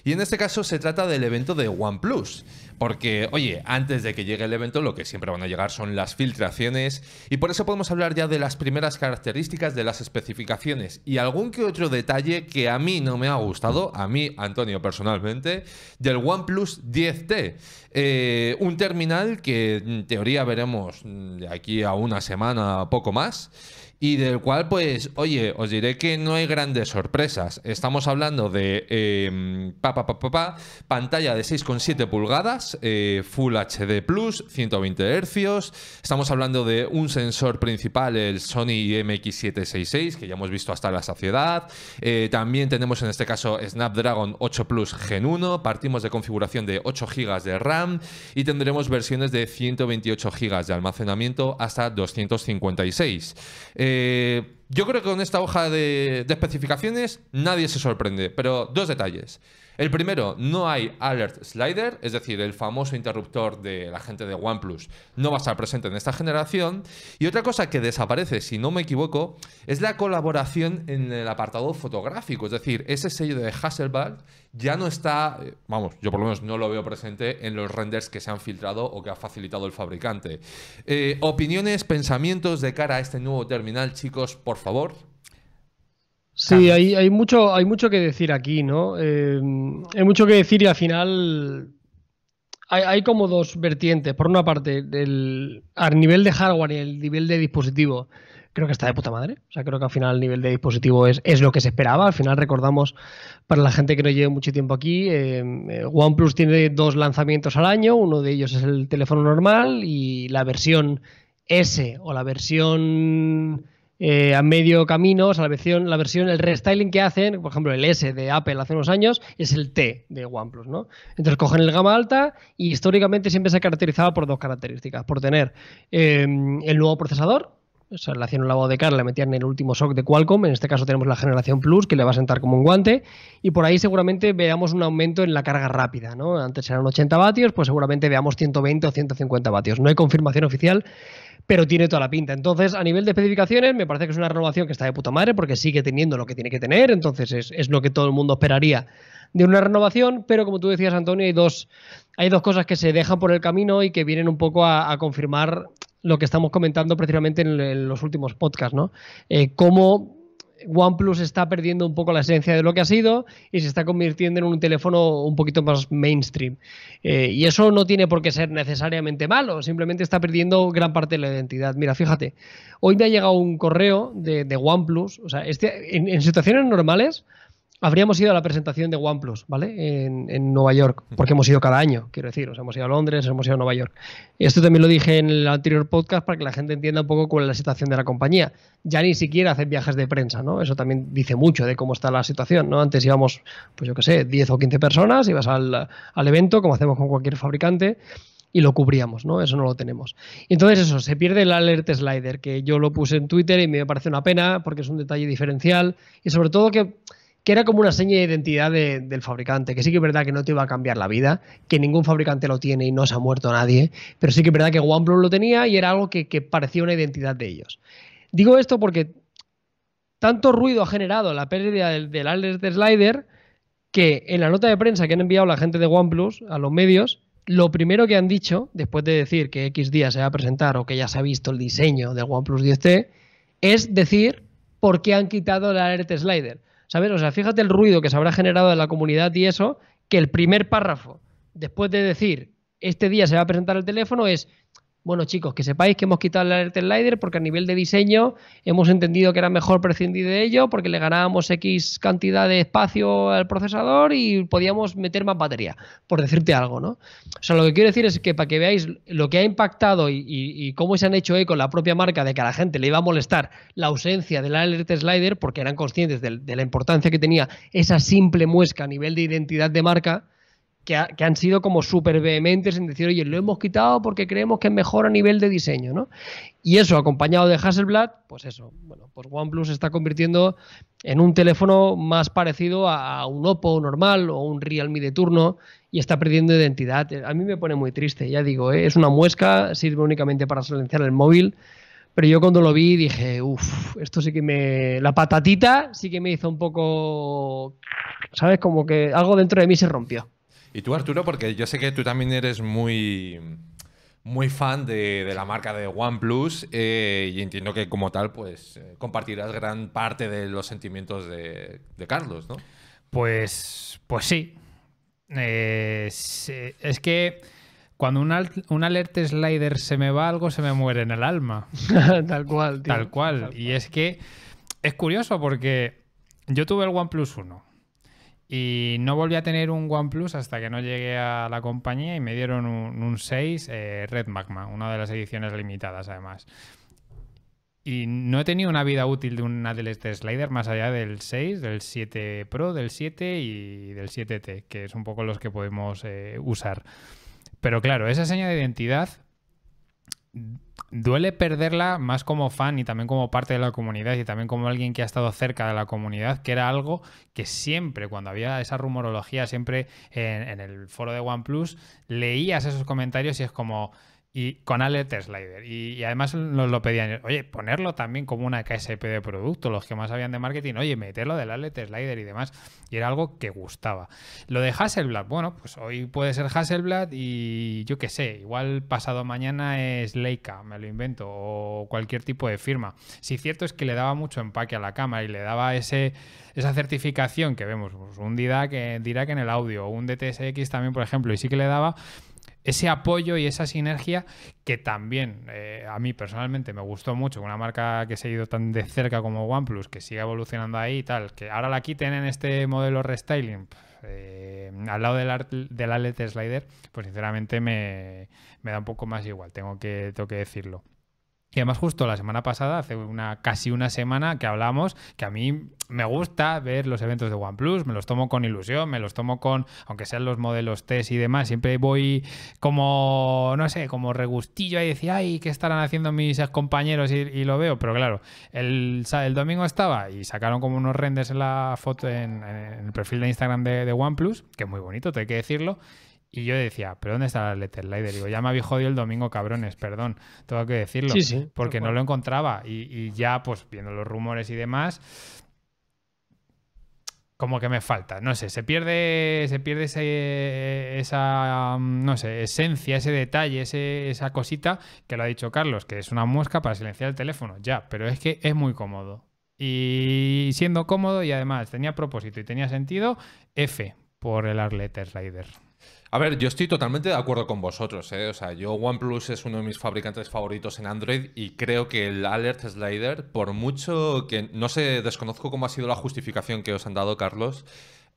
A: Y en este caso se trata del evento de OnePlus. Porque, oye, antes de que llegue el evento, lo que siempre van a llegar son las filtraciones. Y por eso podemos hablar ya de las primeras características, de las especificaciones y algún que otro detalle que a mí no me ha gustado, a mí, Antonio, personalmente, del OnePlus 10T. Eh, un terminal que en teoría veremos de aquí a una semana, poco más. Y del cual, pues, oye, os diré que no hay grandes sorpresas. Estamos hablando de eh, pa, pa, pa, pa, pa, pantalla de 6,7 pulgadas, eh, Full HD Plus, 120 Hz. Estamos hablando de un sensor principal, el Sony MX766, que ya hemos visto hasta la saciedad. Eh, también tenemos en este caso Snapdragon 8 Plus Gen 1. Partimos de configuración de 8 GB de RAM y tendremos versiones de 128 GB de almacenamiento hasta 256. Eh, yo creo que con esta hoja de, de especificaciones nadie se sorprende, pero dos detalles. El primero, no hay alert slider, es decir, el famoso interruptor de la gente de OnePlus no va a estar presente en esta generación. Y otra cosa que desaparece, si no me equivoco, es la colaboración en el apartado fotográfico, es decir, ese sello de Hasselblad ya no está, eh, vamos, yo por lo menos no lo veo presente en los renders que se han filtrado o que ha facilitado el fabricante. Eh, opiniones, pensamientos de cara a este nuevo terminal, chicos, por favor.
C: Sí, hay, hay, mucho, hay mucho que decir aquí, ¿no? Eh, hay mucho que decir y al final hay, hay, como dos vertientes. Por una parte, el, a nivel de hardware y el nivel de dispositivo, creo que está de puta madre. O sea, creo que al final el nivel de dispositivo es, es lo que se esperaba. Al final recordamos, para la gente que no lleve mucho tiempo aquí, eh, OnePlus tiene dos lanzamientos al año. Uno de ellos es el teléfono normal y la versión S o la versión eh, a medio camino, o sea, la versión, la versión, el restyling que hacen, por ejemplo, el S de Apple hace unos años, es el T de OnePlus, ¿no? Entonces cogen el gama alta y históricamente siempre se ha caracterizado por dos características, por tener eh, el nuevo procesador, o sea, le hacían un lavado de cara, le metían el último SOC de Qualcomm, en este caso tenemos la generación Plus, que le va a sentar como un guante, y por ahí seguramente veamos un aumento en la carga rápida, ¿no? Antes eran 80 vatios, pues seguramente veamos 120 o 150 vatios. No hay confirmación oficial, pero tiene toda la pinta. Entonces, a nivel de especificaciones, me parece que es una renovación que está de puta madre porque sigue teniendo lo que tiene que tener, entonces es, es lo que todo el mundo esperaría de una renovación, pero como tú decías, Antonio, hay dos, hay dos cosas que se dejan por el camino y que vienen un poco a, confirmar lo que estamos comentando precisamente en, en los últimos podcasts, ¿no? Eh, cómo OnePlus está perdiendo un poco la esencia de lo que ha sido y se está convirtiendo en un teléfono un poquito más mainstream. Eh, y eso no tiene por qué ser necesariamente malo, simplemente está perdiendo gran parte de la identidad. Mira, fíjate, hoy me ha llegado un correo de, OnePlus, o sea, este, en situaciones normales habríamos ido a la presentación de OnePlus, ¿vale? En, en, Nueva York, porque hemos ido cada año, quiero decir, o sea, hemos ido a Londres, hemos ido a Nueva York. Esto también lo dije en el anterior podcast para que la gente entienda un poco cuál es la situación de la compañía. Ya ni siquiera hacen viajes de prensa, ¿no? Eso también dice mucho de cómo está la situación, ¿no? Antes íbamos, pues yo qué sé, 10 o 15 personas, ibas al, al evento, como hacemos con cualquier fabricante, y lo cubríamos, ¿no? Eso no lo tenemos. Entonces eso, se pierde el alert slider, que yo lo puse en Twitter y me parece una pena porque es un detalle diferencial y sobre todo que que era como una seña de identidad de, del fabricante, que sí que es verdad que no te iba a cambiar la vida, que ningún fabricante lo tiene y no se ha muerto nadie, pero sí que es verdad que OnePlus lo tenía y era algo que, que parecía una identidad de ellos. Digo esto porque tanto ruido ha generado la pérdida del, del alert slider que en la nota de prensa que han enviado la gente de OnePlus a los medios, lo primero que han dicho, después de decir que X día se va a presentar o que ya se ha visto el diseño del OnePlus 10T, es decir por qué han quitado el alert slider. ¿Sabes? O sea, fíjate el ruido que se habrá generado en la comunidad y eso, que el primer párrafo, después de decir, este día se va a presentar el teléfono, es, bueno chicos, que sepáis que hemos quitado el alert slider porque a nivel de diseño hemos entendido que era mejor prescindir de ello porque le ganábamos X cantidad de espacio al procesador y podíamos meter más batería, por decirte algo, ¿no? O sea, lo que quiero decir es que para que veáis lo que ha impactado y, y, cómo se han hecho eco la propia marca de que a la gente le iba a molestar la ausencia del alert slider porque eran conscientes de, de la importancia que tenía esa simple muesca a nivel de identidad de marca, que, ha, han sido como súper vehementes en decir, oye, lo hemos quitado porque creemos que es mejor a nivel de diseño, ¿no? Y eso, acompañado de Hasselblad, pues eso, bueno, pues OnePlus se está convirtiendo en un teléfono más parecido a, a un Oppo normal o un Realme de turno y está perdiendo identidad. A mí me pone muy triste, ya digo, ¿eh? es una muesca, sirve únicamente para silenciar el móvil. Pero yo cuando lo vi dije, uff, esto sí que me. La patatita sí que me hizo un poco. ¿Sabes? Como que algo dentro de mí se rompió.
A: Y tú, Arturo, porque yo sé que tú también eres muy, muy fan de, de la marca de OnePlus eh, y entiendo que como tal, pues eh, compartirás gran parte de los sentimientos de, de Carlos, ¿no?
B: Pues, pues sí. Eh, es que cuando un, al- un alert slider se me va, algo se me muere en el alma. *laughs*
C: Tal cual, tío.
B: Tal cual. Y es que es curioso porque yo tuve el OnePlus 1 y no volví a tener un OnePlus hasta que no llegué a la compañía y me dieron un, un 6 eh, Red Magma, una de las ediciones limitadas además. Y no he tenido una vida útil de un Adelaide Slider más allá del 6, del 7 Pro, del 7 y del 7T, que es un poco los que podemos eh, usar. Pero claro, esa seña de identidad duele perderla más como fan y también como parte de la comunidad y también como alguien que ha estado cerca de la comunidad, que era algo que siempre, cuando había esa rumorología, siempre en, el foro de OnePlus, leías esos comentarios y es como... Y con Alert Slider. Y, además nos lo pedían. Oye, ponerlo también como una KSP de producto. Los que más sabían de marketing. Oye, meterlo del Alert Slider y demás. Y era algo que gustaba. Lo de Hasselblad. Bueno, pues hoy puede ser Hasselblad y yo qué sé. Igual pasado mañana es Leica. Me lo invento. O cualquier tipo de firma. Si cierto es que le daba mucho empaque a la cámara y le daba ese esa certificación que vemos, pues un eh, Dirac en el audio, un DTSX también, por ejemplo, y sí que le daba ese apoyo y esa sinergia que también eh, a mí personalmente me gustó mucho, una marca que he seguido tan de cerca como OnePlus, que sigue evolucionando ahí y tal, que ahora la quiten en este modelo restyling eh, al lado del, del Alert Slider, pues sinceramente me, me da un poco más igual, tengo que, tengo que decirlo. Y además justo la semana pasada, hace una casi una semana que hablamos, que a mí me gusta ver los eventos de OnePlus, me los tomo con ilusión, me los tomo con, aunque sean los modelos test y demás, siempre voy como, no sé, como regustillo ahí, decía, ay, ¿qué estarán haciendo mis compañeros? Y, y lo veo, pero claro, el, el domingo estaba y sacaron como unos renders en la foto en, en el perfil de Instagram de, de OnePlus, que es muy bonito, tengo que decirlo. Y yo decía, ¿pero dónde está la Letter Slider? Digo, ya me había jodido el domingo, cabrones, perdón, tengo que decirlo.
C: Sí, sí,
B: Porque no lo encontraba. Y, y ya, pues viendo los rumores y demás, como que me falta. No sé, se pierde, se pierde ese- esa, mm, no sé, esencia, ese detalle, ese- esa cosita que lo ha dicho Carlos, que es una muesca para silenciar el teléfono. Ya, pero es que es muy cómodo. Y siendo cómodo y además tenía propósito y tenía sentido, F por el Arletter Slider.
A: A ver, yo estoy totalmente de acuerdo con vosotros, ¿eh? O sea, yo OnePlus es uno de mis fabricantes favoritos en Android y creo que el Alert Slider, por mucho que no sé, desconozco cómo ha sido la justificación que os han dado, Carlos,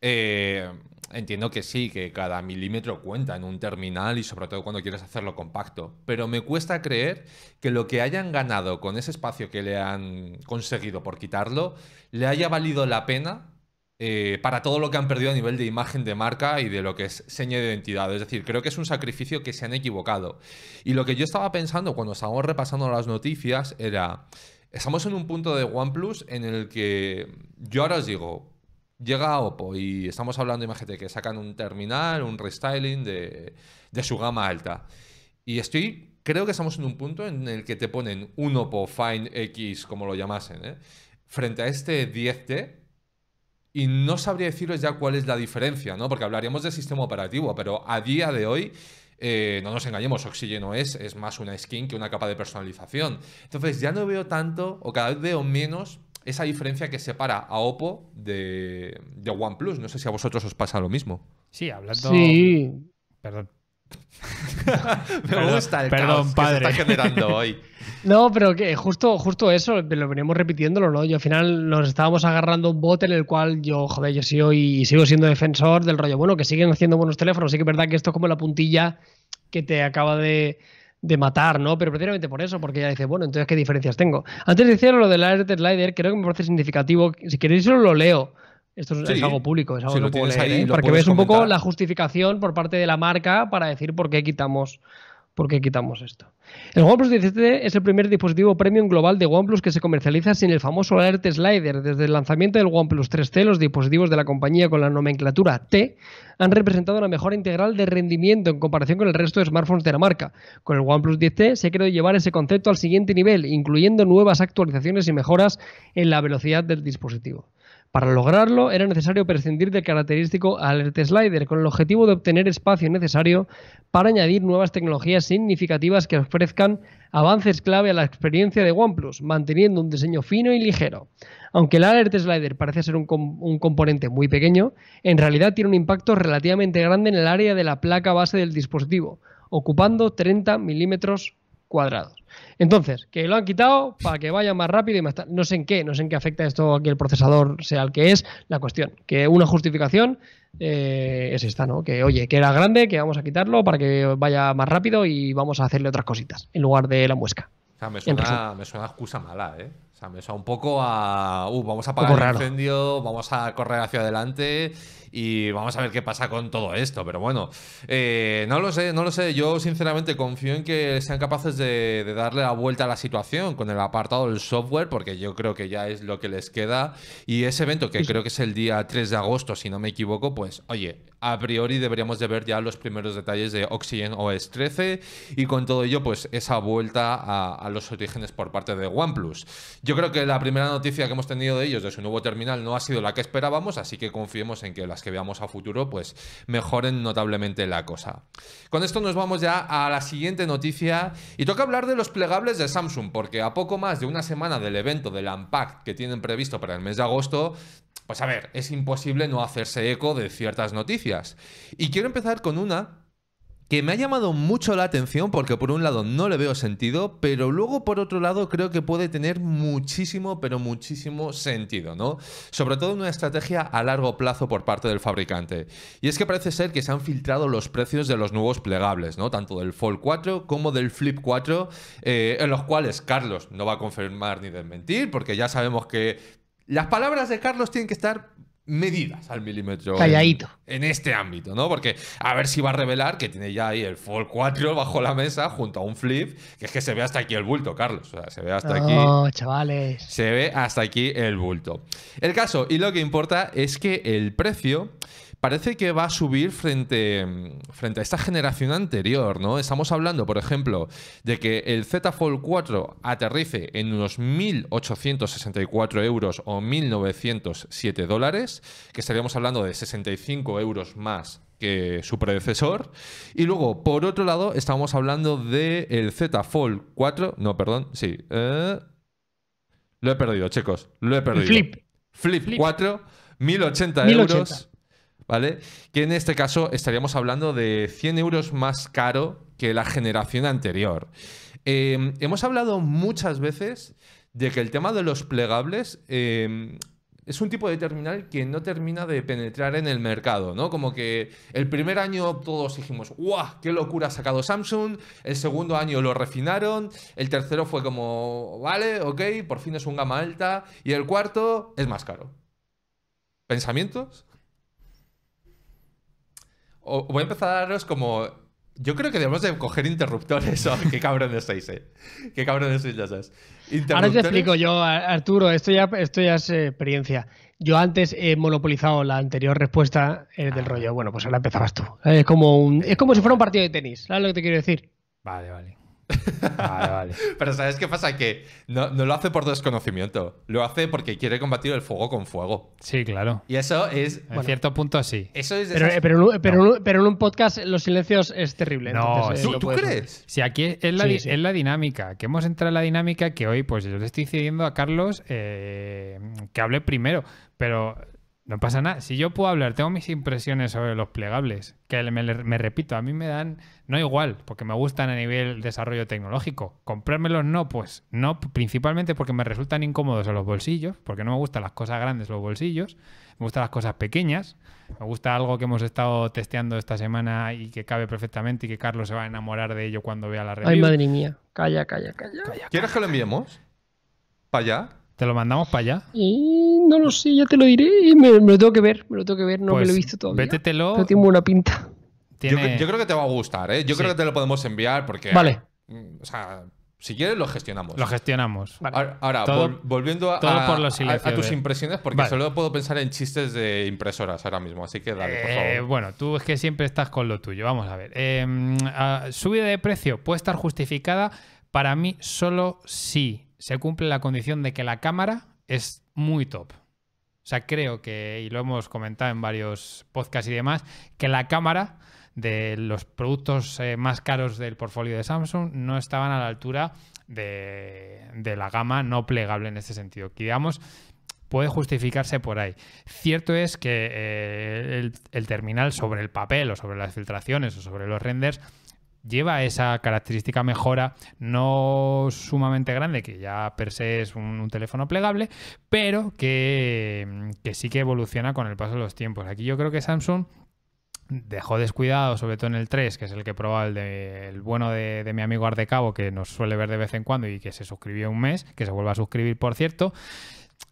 A: eh, entiendo que sí, que cada milímetro cuenta en un terminal y sobre todo cuando quieres hacerlo compacto, pero me cuesta creer que lo que hayan ganado con ese espacio que le han conseguido por quitarlo, le haya valido la pena eh, para todo lo que han perdido a nivel de imagen de marca y de lo que es seña de identidad. Es decir, creo que es un sacrificio que se han equivocado. Y lo que yo estaba pensando cuando estábamos repasando las noticias era, estamos en un punto de OnePlus en el que yo ahora os digo, llega Oppo y estamos hablando, imagínate, que sacan un terminal, un restyling de, su gama alta. Y estoy, creo que estamos en un punto en el que te ponen un Oppo Find X, como lo llamasen, ¿eh? frente a este 10T y no sabría deciros ya cuál es la diferencia, ¿no? Porque hablaríamos del sistema operativo, pero a día de hoy, eh, no nos engañemos, Oxygen es, es más una skin que una capa de personalización. Entonces ya no veo tanto, o cada vez veo menos, esa diferencia que separa a Oppo de, de OnePlus. No sé si a vosotros os pasa lo mismo.
B: Sí, hablando...
C: Sí,
B: Perdón. *laughs*
A: Me
B: Perdón,
A: gusta el
B: perdón,
A: caos
B: padre.
A: que se está generando *laughs* hoy.
C: No, pero que justo, justo eso, lo venimos repitiéndolo, ¿no? Yo al final nos estábamos agarrando un bot en el cual yo, joder, yo sigo y sigo siendo defensor del rollo, bueno, que siguen haciendo buenos teléfonos, sí que es verdad que esto es como la puntilla que te acaba de, de matar, ¿no? Pero precisamente por eso, porque ya dice, bueno, entonces, ¿qué diferencias tengo? Antes de decir lo del Alert Slider, creo que me parece significativo, si queréis solo lo leo. Esto es,
A: Sí.
C: es algo público, es algo
A: Si
C: que
A: lo
C: lo puedo
A: tienes
C: leer,
A: ahí,
C: ¿eh?
A: lo
C: para que veas un poco la justificación por parte de la marca para decir por qué quitamos, por qué quitamos esto. El OnePlus 17 es el primer dispositivo premium global de OnePlus que se comercializa sin el famoso Alert Slider. Desde el lanzamiento del OnePlus 3T, los dispositivos de la compañía con la nomenclatura T han representado una mejora integral de rendimiento en comparación con el resto de smartphones de la marca. Con el OnePlus 10T se ha querido llevar ese concepto al siguiente nivel, incluyendo nuevas actualizaciones y mejoras en la velocidad del dispositivo. Para lograrlo era necesario prescindir del característico Alert Slider con el objetivo de obtener espacio necesario para añadir nuevas tecnologías significativas que ofrezcan avances clave a la experiencia de OnePlus, manteniendo un diseño fino y ligero. Aunque el Alert Slider parece ser un, un componente muy pequeño, en realidad tiene un impacto relativamente grande en el área de la placa base del dispositivo, ocupando 30 milímetros cuadrados. Entonces, que lo han quitado para que vaya más rápido y más No sé en qué, no sé en qué afecta esto a que el procesador sea el que es. La cuestión, que una justificación eh, es esta, ¿no? Que oye, que era grande, que vamos a quitarlo para que vaya más rápido y vamos a hacerle otras cositas en lugar de la muesca.
A: O sea, me suena, me suena excusa mala, ¿eh? O sea, me suena un poco a. Uh, vamos a apagar el incendio, vamos a correr hacia adelante y vamos a ver qué pasa con todo esto. Pero bueno, eh, no lo sé, no lo sé. Yo sinceramente confío en que sean capaces de, darle la vuelta a la situación con el apartado del software, porque yo creo que ya es lo que les queda. Y ese evento, que creo que es el día 3 de agosto, si no me equivoco, pues oye, a priori deberíamos de ver ya los primeros detalles de Oxygen OS 13 y con todo ello, pues esa vuelta a, a los orígenes por parte de OnePlus. Yo creo que la primera noticia que hemos tenido de ellos, de su nuevo terminal, no ha sido la que esperábamos, así que confiemos en que que veamos a futuro, pues mejoren notablemente la cosa. Con esto nos vamos ya a la siguiente noticia y toca hablar de los plegables de Samsung, porque a poco más de una semana del evento del Unpacked que tienen previsto para el mes de agosto, pues a ver, es imposible no hacerse eco de ciertas noticias. Y quiero empezar con una que me ha llamado mucho la atención porque por un lado no le veo sentido, pero luego por otro lado creo que puede tener muchísimo, pero muchísimo sentido, ¿no? Sobre todo una estrategia a largo plazo por parte del fabricante. Y es que parece ser que se han filtrado los precios de los nuevos plegables, ¿no? Tanto del Fold 4 como del Flip 4, eh, en los cuales Carlos no va a confirmar ni desmentir, porque ya sabemos que las palabras de Carlos tienen que estar medidas al milímetro.
C: Calladito.
A: En, este ámbito, ¿no? Porque a ver si va a revelar que tiene ya ahí el Fold 4 *laughs* bajo la mesa junto a un flip, que es que se ve hasta aquí el bulto, Carlos. O sea, se ve hasta aquí.
C: No, chavales.
A: Se ve hasta aquí el bulto. El caso, y lo que importa es que el precio parece que va a subir frente, frente a esta generación anterior, ¿no? Estamos hablando, por ejemplo, de que el Z Fold 4 aterrice en unos 1.864 euros o 1.907 dólares, que estaríamos hablando de 65 euros más que su predecesor. Y luego, por otro lado, estamos hablando del el Z Fold 4, no, perdón, sí. Eh, lo he perdido, chicos, lo he perdido.
C: Flip.
A: Flip, 4, 1080, euros ¿vale? Que en este caso estaríamos hablando de 100 euros más caro que la generación anterior. Em, hemos hablado muchas veces de que el tema de los plegables em, es un tipo de terminal que no termina de penetrar en el mercado, ¿no? Como que el primer año todos dijimos, ¡guau! ¡Qué locura ha sacado Samsung! El segundo año lo refinaron. El tercero fue como, vale, ok, por fin es un gama alta. Y el cuarto es más caro. ¿Pensamientos? Voy a empezar a daros como. Yo creo que debemos de coger interruptores. *laughs* Oh, qué cabrones sois, eh. Qué cabrones sois, ya sabes.
C: Ahora te explico yo, Arturo. Esto ya, esto ya es experiencia. Yo antes he monopolizado la anterior respuesta eh, del ah. rollo. Bueno, pues ahora empezabas tú. Es como, un, es como si fuera un partido de tenis. ¿Sabes lo que te quiero decir?
B: Vale, vale.
A: Vale, vale. *laughs* Pero ¿sabes qué pasa? Que no, lo hace por desconocimiento. Lo hace porque quiere combatir el fuego con fuego.
B: Sí, claro.
A: Y eso es.
B: En cierto punto sí.
A: Eso es.
C: Pero, pero, pero, en un podcast los silencios es terrible.
A: No, eh, ¿tú, crees?
B: Sí, aquí es la, dinámica. Que hemos entrado en la dinámica que hoy, pues yo le estoy cediendo a Carlos eh, que hable primero. Pero no pasa nada. Si yo puedo hablar, tengo mis impresiones sobre los plegables, que me, repito, a mí me dan, no igual, porque me gustan a nivel desarrollo tecnológico. Comprármelos no, pues no, principalmente porque me resultan incómodos en los bolsillos, porque no me gustan las cosas grandes los bolsillos, me gustan las cosas pequeñas, me gusta algo que hemos estado testeando esta semana y que cabe perfectamente y que Carlos se va a enamorar de ello cuando vea la review.
C: Ay, madre mía, calla, calla, calla. calla
A: ¿Quieres que lo enviemos? ¿Para allá?
B: ¿Te lo mandamos para allá?
C: Y no lo sé, ya te lo diré. Me, me, lo tengo que ver, me lo tengo que ver, no me lo he pues visto todavía.
B: Vétetelo.
C: Pero tiene buena pinta.
A: Yo, creo que te va a gustar, ¿eh? Yo creo que te lo podemos enviar porque.
C: Vale.
A: Mm, o sea, si quieres, lo gestionamos.
B: Lo gestionamos.
A: Ahora, volviendo a,
B: a,
A: tus impresiones, porque solo puedo pensar en chistes de impresoras ahora mismo, así que dale, por favor.
B: Eh, bueno, tú es que siempre estás con lo tuyo. Vamos a ver. Eh, subida de precio puede estar justificada para mí solo si se cumple la condición de que la cámara es muy top. O sea, creo que, y lo hemos comentado en varios podcasts y demás, que la cámara de los productos eh, más caros del portfolio de Samsung no estaban a la altura de, la gama no plegable en este sentido. Que digamos, puede justificarse por ahí. Cierto es que eh, el, el, terminal sobre el papel o sobre las filtraciones o sobre los renders lleva esa característica mejora no sumamente grande, que ya per se es un, teléfono plegable, pero que, que sí que evoluciona con el paso de los tiempos. Aquí yo creo que Samsung dejó descuidado, sobre todo en el 3, que es el que probaba el, de, el bueno de, mi amigo Ardecabo, que nos suele ver de vez en cuando y que se suscribió un mes, que se vuelva a suscribir, por cierto.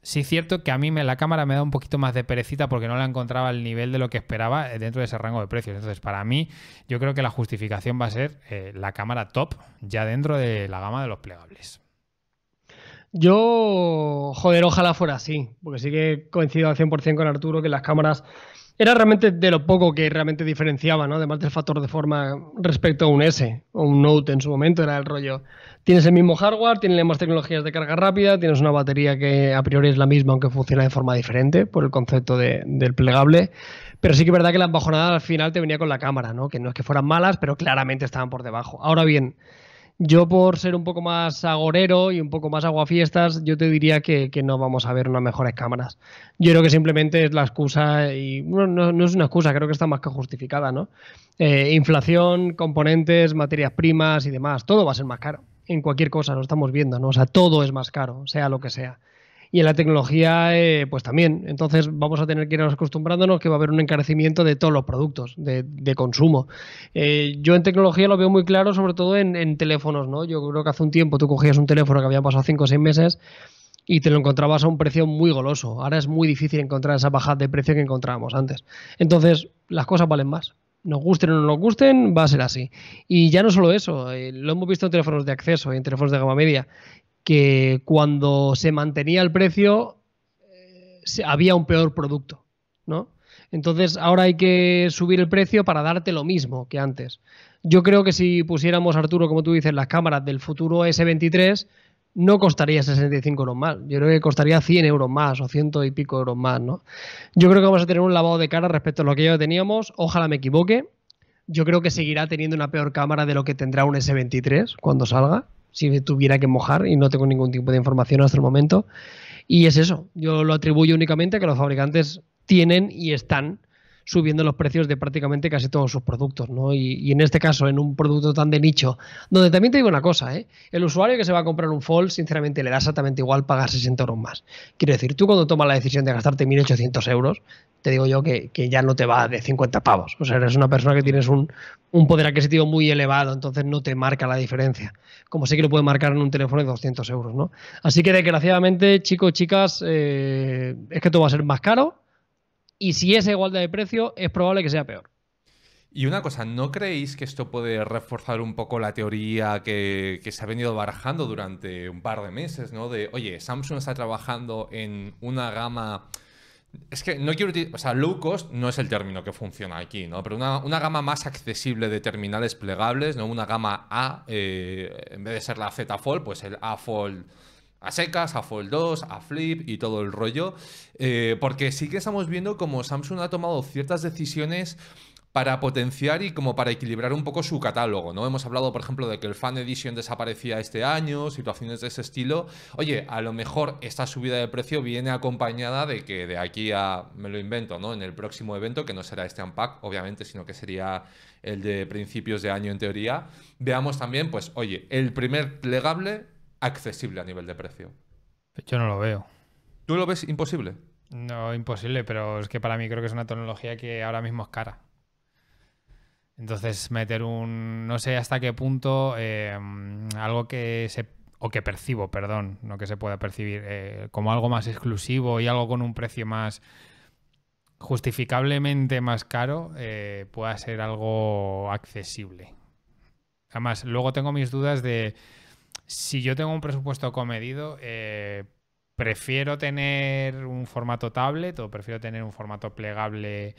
B: Sí cierto que a mí me, la cámara me da un poquito más de perecita porque no la encontraba al nivel de lo que esperaba eh, dentro de ese rango de precios. Entonces, para mí, yo creo que la justificación va a ser eh, la cámara top ya dentro de la gama de los plegables.
C: Yo, joder, ojalá fuera así, porque sí que coincido al 100% con Arturo que las cámaras era realmente de lo poco que realmente diferenciaba, ¿no? Además del factor de forma respecto a un S o un Note en su momento, era el rollo. Tienes el mismo hardware, tienes más tecnologías de carga rápida, tienes una batería que a priori es la misma, aunque funciona de forma diferente por el concepto del plegable. Pero sí que es verdad que las bajonadas al final te venía con la cámara, ¿no? Que no es que fueran malas, pero claramente estaban por debajo. Ahora bien, yo por ser un poco más agorero y un poco más aguafiestas, yo te diría que, no vamos a ver unas mejores cámaras. Yo creo que simplemente es la excusa y bueno, no, es una excusa, creo que está más que justificada, ¿no? Eh, inflación, componentes, materias primas y demás, todo va a ser más caro. En cualquier cosa, lo estamos viendo, ¿no? O sea, todo es más caro, sea lo que sea y en la tecnología eh, pues también. Entonces vamos a tener que ir acostumbrándonos que va a haber un encarecimiento de todos los productos de, consumo. Eh, yo en tecnología lo veo muy claro, sobre todo en, teléfonos. ¿no? Yo creo que hace un tiempo tú cogías un teléfono que había pasado 5 o 6 meses y te lo encontrabas a un precio muy goloso. Ahora es muy difícil encontrar esa bajada de precio que encontrábamos antes. Entonces las cosas valen más nos gusten o no nos gusten, va a ser así. Y ya no solo eso, eh, lo hemos visto en teléfonos de acceso y en teléfonos de gama media que cuando se mantenía el precio eh, había un peor producto, ¿no? Entonces ahora hay que subir el precio para darte lo mismo que antes. Yo creo que si pusiéramos, Arturo, como tú dices, las cámaras del futuro S23, no costaría 65 euros más. Yo creo que costaría 100 euros más o ciento y pico euros más, ¿no? Yo creo que vamos a tener un lavado de cara respecto a lo que ya teníamos. Ojalá me equivoque. Yo creo que seguirá teniendo una peor cámara de lo que tendrá un S23 cuando salga si tuviera que mojar y no tengo ningún tipo de información hasta el momento. Y es eso, yo lo atribuyo únicamente a que los fabricantes tienen y están subiendo los precios de prácticamente casi todos sus productos, ¿no? Y, en este caso, en un producto tan de nicho, donde también te digo una cosa, ¿eh? El usuario que se va a comprar un Fold, sinceramente, le da exactamente igual pagar 60 euros más. Quiero decir, tú cuando tomas la decisión de gastarte 1.800 euros, te digo yo que, ya no te va de 50 pavos. O sea, eres una persona que tienes un, poder adquisitivo muy elevado, entonces no te marca la diferencia. Como sé que lo puede marcar en un teléfono de 200 euros, ¿no? Así que desgraciadamente, chicos, chicas, eh, es que todo va a ser más caro y si es igualdad de precio, es probable que sea peor.
A: Y una cosa, ¿no creéis que esto puede reforzar un poco la teoría que, se ha venido barajando durante un par de meses, ¿no? De, oye, Samsung está trabajando en una gama... Es que no quiero decir, o sea, low cost no es el término que funciona aquí, ¿no? Pero una, una gama más accesible de terminales plegables, ¿no? Una gama A, eh, en vez de ser la Z Fold, pues el A Fold a secas, a Fold 2, a Flip y todo el rollo. Eh, porque sí que estamos viendo como Samsung ha tomado ciertas decisiones para potenciar y como para equilibrar un poco su catálogo, ¿no? Hemos hablado, por ejemplo, de que el Fan Edition desaparecía este año, situaciones de ese estilo. Oye, a lo mejor esta subida de precio viene acompañada de que de aquí a, me lo invento, ¿no? En el próximo evento, que no será este Unpack, obviamente, sino que sería el de principios de año en teoría, veamos también, pues, oye, el primer plegable accesible a nivel de precio.
B: Yo no lo veo.
A: ¿Tú lo ves imposible?
B: No, imposible, pero es que para mí creo que es una tecnología que ahora mismo es cara. Entonces, meter un. No sé hasta qué punto. Eh, algo que se. O que percibo, perdón, no que se pueda percibir. Eh, como algo más exclusivo y algo con un precio más. Justificablemente más caro, eh, pueda ser algo accesible. Además, luego tengo mis dudas de si yo tengo un presupuesto comedido, eh, prefiero tener un formato tablet o prefiero tener un formato plegable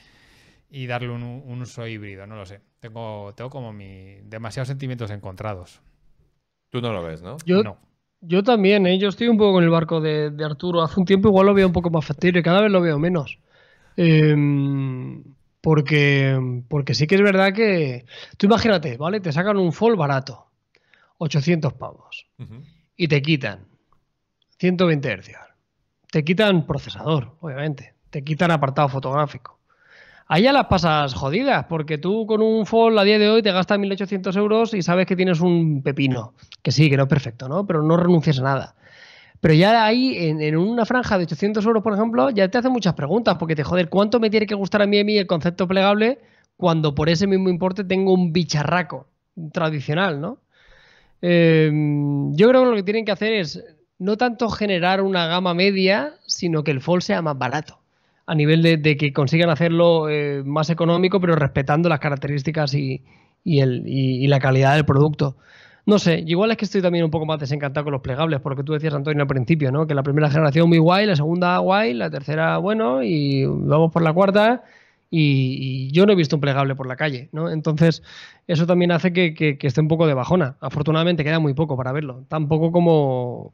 B: y darle un, uso híbrido, no lo sé. Tengo, tengo como mi demasiados sentimientos encontrados.
A: Tú no lo ves, ¿no?
C: Yo,
B: no.
C: yo también, ¿eh? yo estoy un poco con el barco de, Arturo. Hace un tiempo igual lo veo un poco más factible, cada vez lo veo menos. Em, porque, porque sí que es verdad que. Tú imagínate, ¿vale? Te sacan un fall barato 800 pavos y te quitan 120 Hz. Te quitan procesador, obviamente. Te quitan apartado fotográfico. Ahí ya las pasas jodidas, porque tú con un Fold a día de hoy te gastas 1.800 euros y sabes que tienes un pepino. Que sí, que no es perfecto, ¿no? Pero no renuncias a nada. Pero ya ahí, en, una franja de 800 euros, por ejemplo, ya te hacen muchas preguntas, porque te joder, ¿cuánto me tiene que gustar a mí, a mí el concepto plegable cuando por ese mismo importe tengo un bicharraco tradicional, ¿no? Eh, yo creo que lo que tienen que hacer es no tanto generar una gama media, sino que el Fold sea más barato a nivel de, que consigan hacerlo eh, más económico, pero respetando las características y, el, la calidad del producto. No sé, igual es que estoy también un poco más desencantado con los plegables, porque tú decías, Antonio, al principio, ¿no? Que la primera generación muy guay, la segunda guay, la tercera bueno, y vamos por la cuarta, y, yo no he visto un plegable por la calle, ¿no? Entonces, eso también hace que, que esté un poco de bajona. Afortunadamente queda muy poco para verlo. Tampoco como,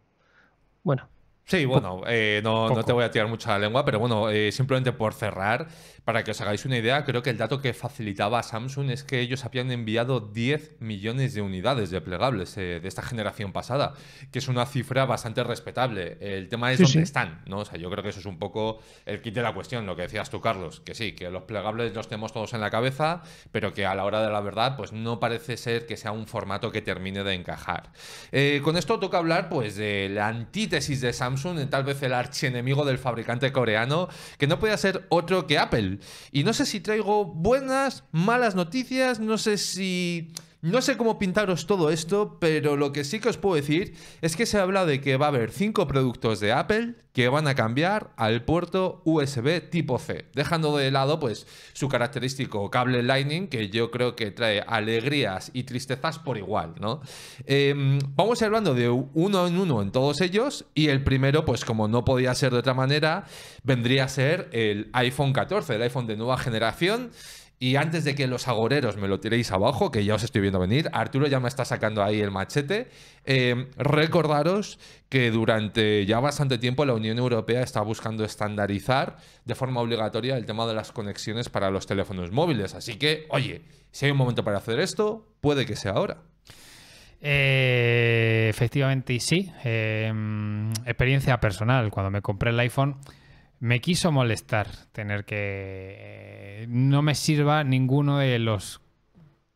C: bueno,
A: Sí, bueno, eh, no, no, te voy a tirar mucha lengua, pero bueno, eh, simplemente por cerrar, para que os hagáis una idea, creo que el dato que facilitaba Samsung es que ellos habían enviado 10 millones de unidades de plegables eh, de esta generación pasada, que es una cifra bastante respetable. El tema es dónde están, ¿no? O sea, yo creo que eso es un poco el kit de la cuestión, lo que decías tú, Carlos, que sí, que los plegables los tenemos todos en la cabeza, pero que a la hora de la verdad, pues no parece ser que sea un formato que termine de encajar. con esto toca hablar, pues, de la antítesis de Samsung Samsung, tal vez el archienemigo del fabricante coreano, que no puede ser otro que Apple. Y no sé si traigo buenas, malas noticias, no sé si no sé cómo pintaros todo esto, pero lo que sí que os puedo decir es que se habla de que va a haber cinco productos de Apple que van a cambiar al puerto USB tipo C, dejando de lado pues su característico cable Lightning que yo creo que trae alegrías y tristezas por igual, ¿no? Em, vamos a ir hablando de uno en uno en todos ellos y el primero pues como no podía ser de otra manera vendría a ser el iPhone 14, el iPhone de nueva generación y antes de que los agoreros me lo tiréis abajo, que ya os estoy viendo venir, Arturo ya me está sacando ahí el machete, eh, recordaros que durante ya bastante tiempo la Unión Europea está buscando estandarizar de forma obligatoria el tema de las conexiones para los teléfonos móviles. Así que, oye, si hay un momento para hacer esto, puede que sea ahora.
B: Eh, efectivamente, y sí. Eh, experiencia personal. Cuando me compré el iPhone me quiso molestar tener que... no me sirva ninguno de los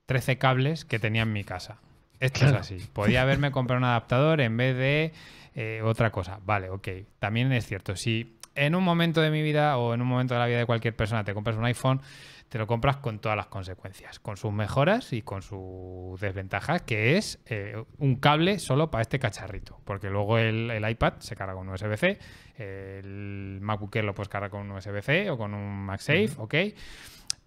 B: 13 cables que tenía en mi casa. Esto es así. Podía haberme comprado un adaptador en vez de eh, otra cosa. Vale, ok. También es cierto. Si en un momento de mi vida o en un momento de la vida de cualquier persona te compras un iPhone, te lo compras con todas las consecuencias, con sus mejoras y con sus desventajas, que es eh, un cable solo para este cacharrito, porque luego el, iPad se carga con USB-C, el MacBook Air lo puedes cargar con un USB-C o con un MagSafe, ¿ok?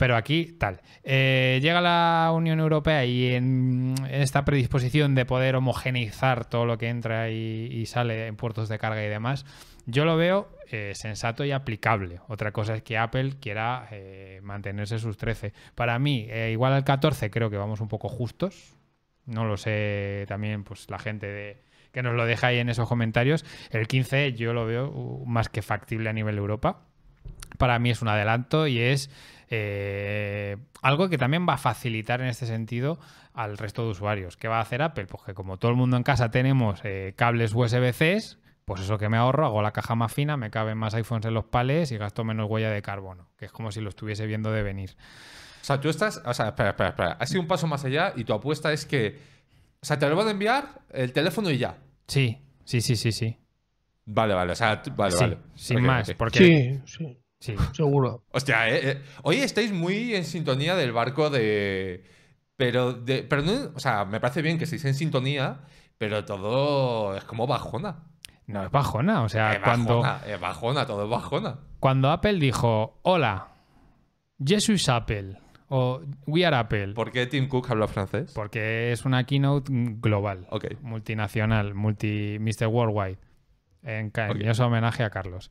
B: Pero aquí, tal. Eh, llega la Unión Europea y en, esta predisposición de poder homogeneizar todo lo que entra y, sale en puertos de carga y demás, yo lo veo eh, sensato y aplicable. Otra cosa es que Apple quiera eh, mantenerse sus 13. Para mí, igual al 14 creo que vamos un poco justos. No lo sé también, pues la gente de, que nos lo deja ahí en esos comentarios. El 15 yo lo veo uh, más que factible a nivel Europa. Para mí es un adelanto y es eh, algo que también va a facilitar en este sentido al resto de usuarios. ¿Qué va a hacer Apple? Pues que como todo el mundo en casa tenemos eh, cables USB-C, pues eso que me ahorro, hago la caja más fina, me caben más iPhones en los pales y gasto menos huella de carbono, que es como si lo estuviese viendo de venir.
A: O sea, tú estás, o sea, espera, espera, espera, has ido un paso más allá y tu apuesta es que, o sea, te lo van a enviar el teléfono y ya.
B: Sí, sí, sí, sí, sí.
A: Vale, vale, o sea, vale, vale.
B: Sin más, porque...
C: Sí, sí. Sí, seguro.
A: Hostia, eh, eh, hoy estáis muy en sintonía del barco de. Pero, de, pero no, o sea, me parece bien que estéis en sintonía, pero todo es como bajona.
B: No es bajona, o sea, cuando.
A: es bajona, todo es bajona.
B: Cuando Apple dijo, hola, Jesus Apple o We are Apple.
A: ¿Por qué Tim Cook habla francés?
B: Porque es una keynote global, multinacional, multi Mr. Worldwide. En, en homenaje a Carlos.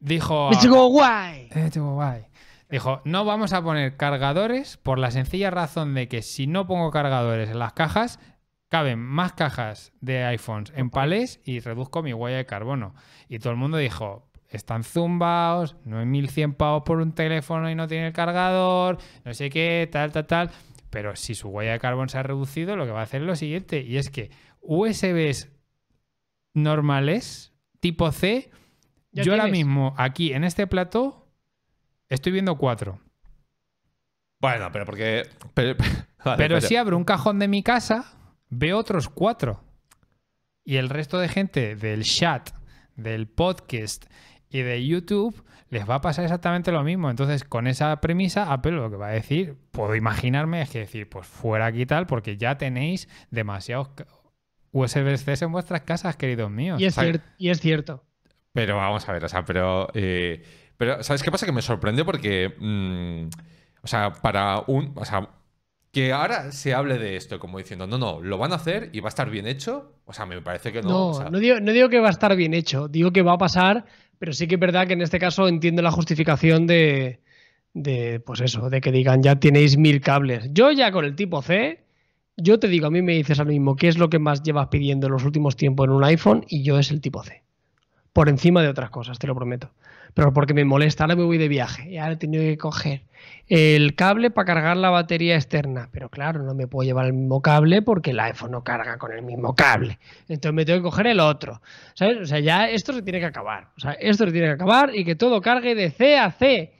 B: Dijo.
C: guay.
B: guay. Dijo, no vamos a poner cargadores por la sencilla razón de que si no pongo cargadores en las cajas, caben más cajas de iPhones en palés y reduzco mi huella de carbono. Y todo el mundo dijo, están zumbados, no hay 1100 pavos por un teléfono y no tiene el cargador, no sé qué, tal, tal, tal. Pero si su huella de carbono se ha reducido, lo que va a hacer es lo siguiente, y es que USBs normales, tipo C, yo ahora mismo, aquí en este plato, estoy viendo cuatro.
A: Bueno, pero porque. Pero, *laughs* vale,
B: Pero si abro un cajón de mi casa, veo otros cuatro. Y el resto de gente del chat, del podcast y de YouTube les va a pasar exactamente lo mismo. Entonces, con esa premisa, Apple lo que va a decir, puedo imaginarme, es que decir, pues fuera aquí tal, porque ya tenéis demasiados USB-C en vuestras casas, queridos míos.
C: Y es, cier- y es cierto.
A: Pero vamos a ver, o sea, pero. eh, pero, ¿sabes qué pasa? Que me sorprende porque. mm, o sea, para un. O sea, que ahora se hable de esto como diciendo, no, no, lo van a hacer y va a estar bien hecho. O sea, me parece que no.
C: No,
A: o sea,
C: no, digo, no digo que va a estar bien hecho, digo que va a pasar, pero sí que es verdad que en este caso entiendo la justificación de, de, pues eso, de que digan ya tenéis mil cables. Yo ya con el tipo C, yo te digo, a mí me dices ahora mismo qué es lo que más llevas pidiendo en los últimos tiempos en un iPhone y yo es el tipo C. Por encima de otras cosas, te lo prometo. Pero porque me molesta, ahora me voy de viaje y ahora he tenido que coger el cable para cargar la batería externa. Pero claro, no me puedo llevar el mismo cable porque el iPhone no carga con el mismo cable. Entonces me tengo que coger el otro. ¿Sabes? O sea, ya esto se tiene que acabar. O sea, esto se tiene que acabar y que todo cargue de C a C.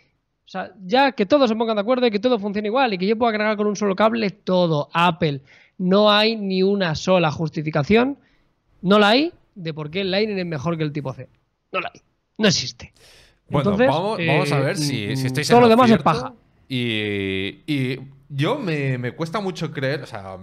C: O sea, ya que todos se pongan de acuerdo y que todo funcione igual y que yo pueda cargar con un solo cable todo. Apple. No hay ni una sola justificación. No la hay de por qué el Lightning es mejor que el tipo C. No la hay. No existe.
A: Bueno,
C: Entonces,
A: vamos, vamos a
C: eh,
A: ver si, si
C: mm,
A: estáis
C: todo
A: en
C: lo demás es paja.
A: Y, y yo me, me cuesta mucho creer, o sea,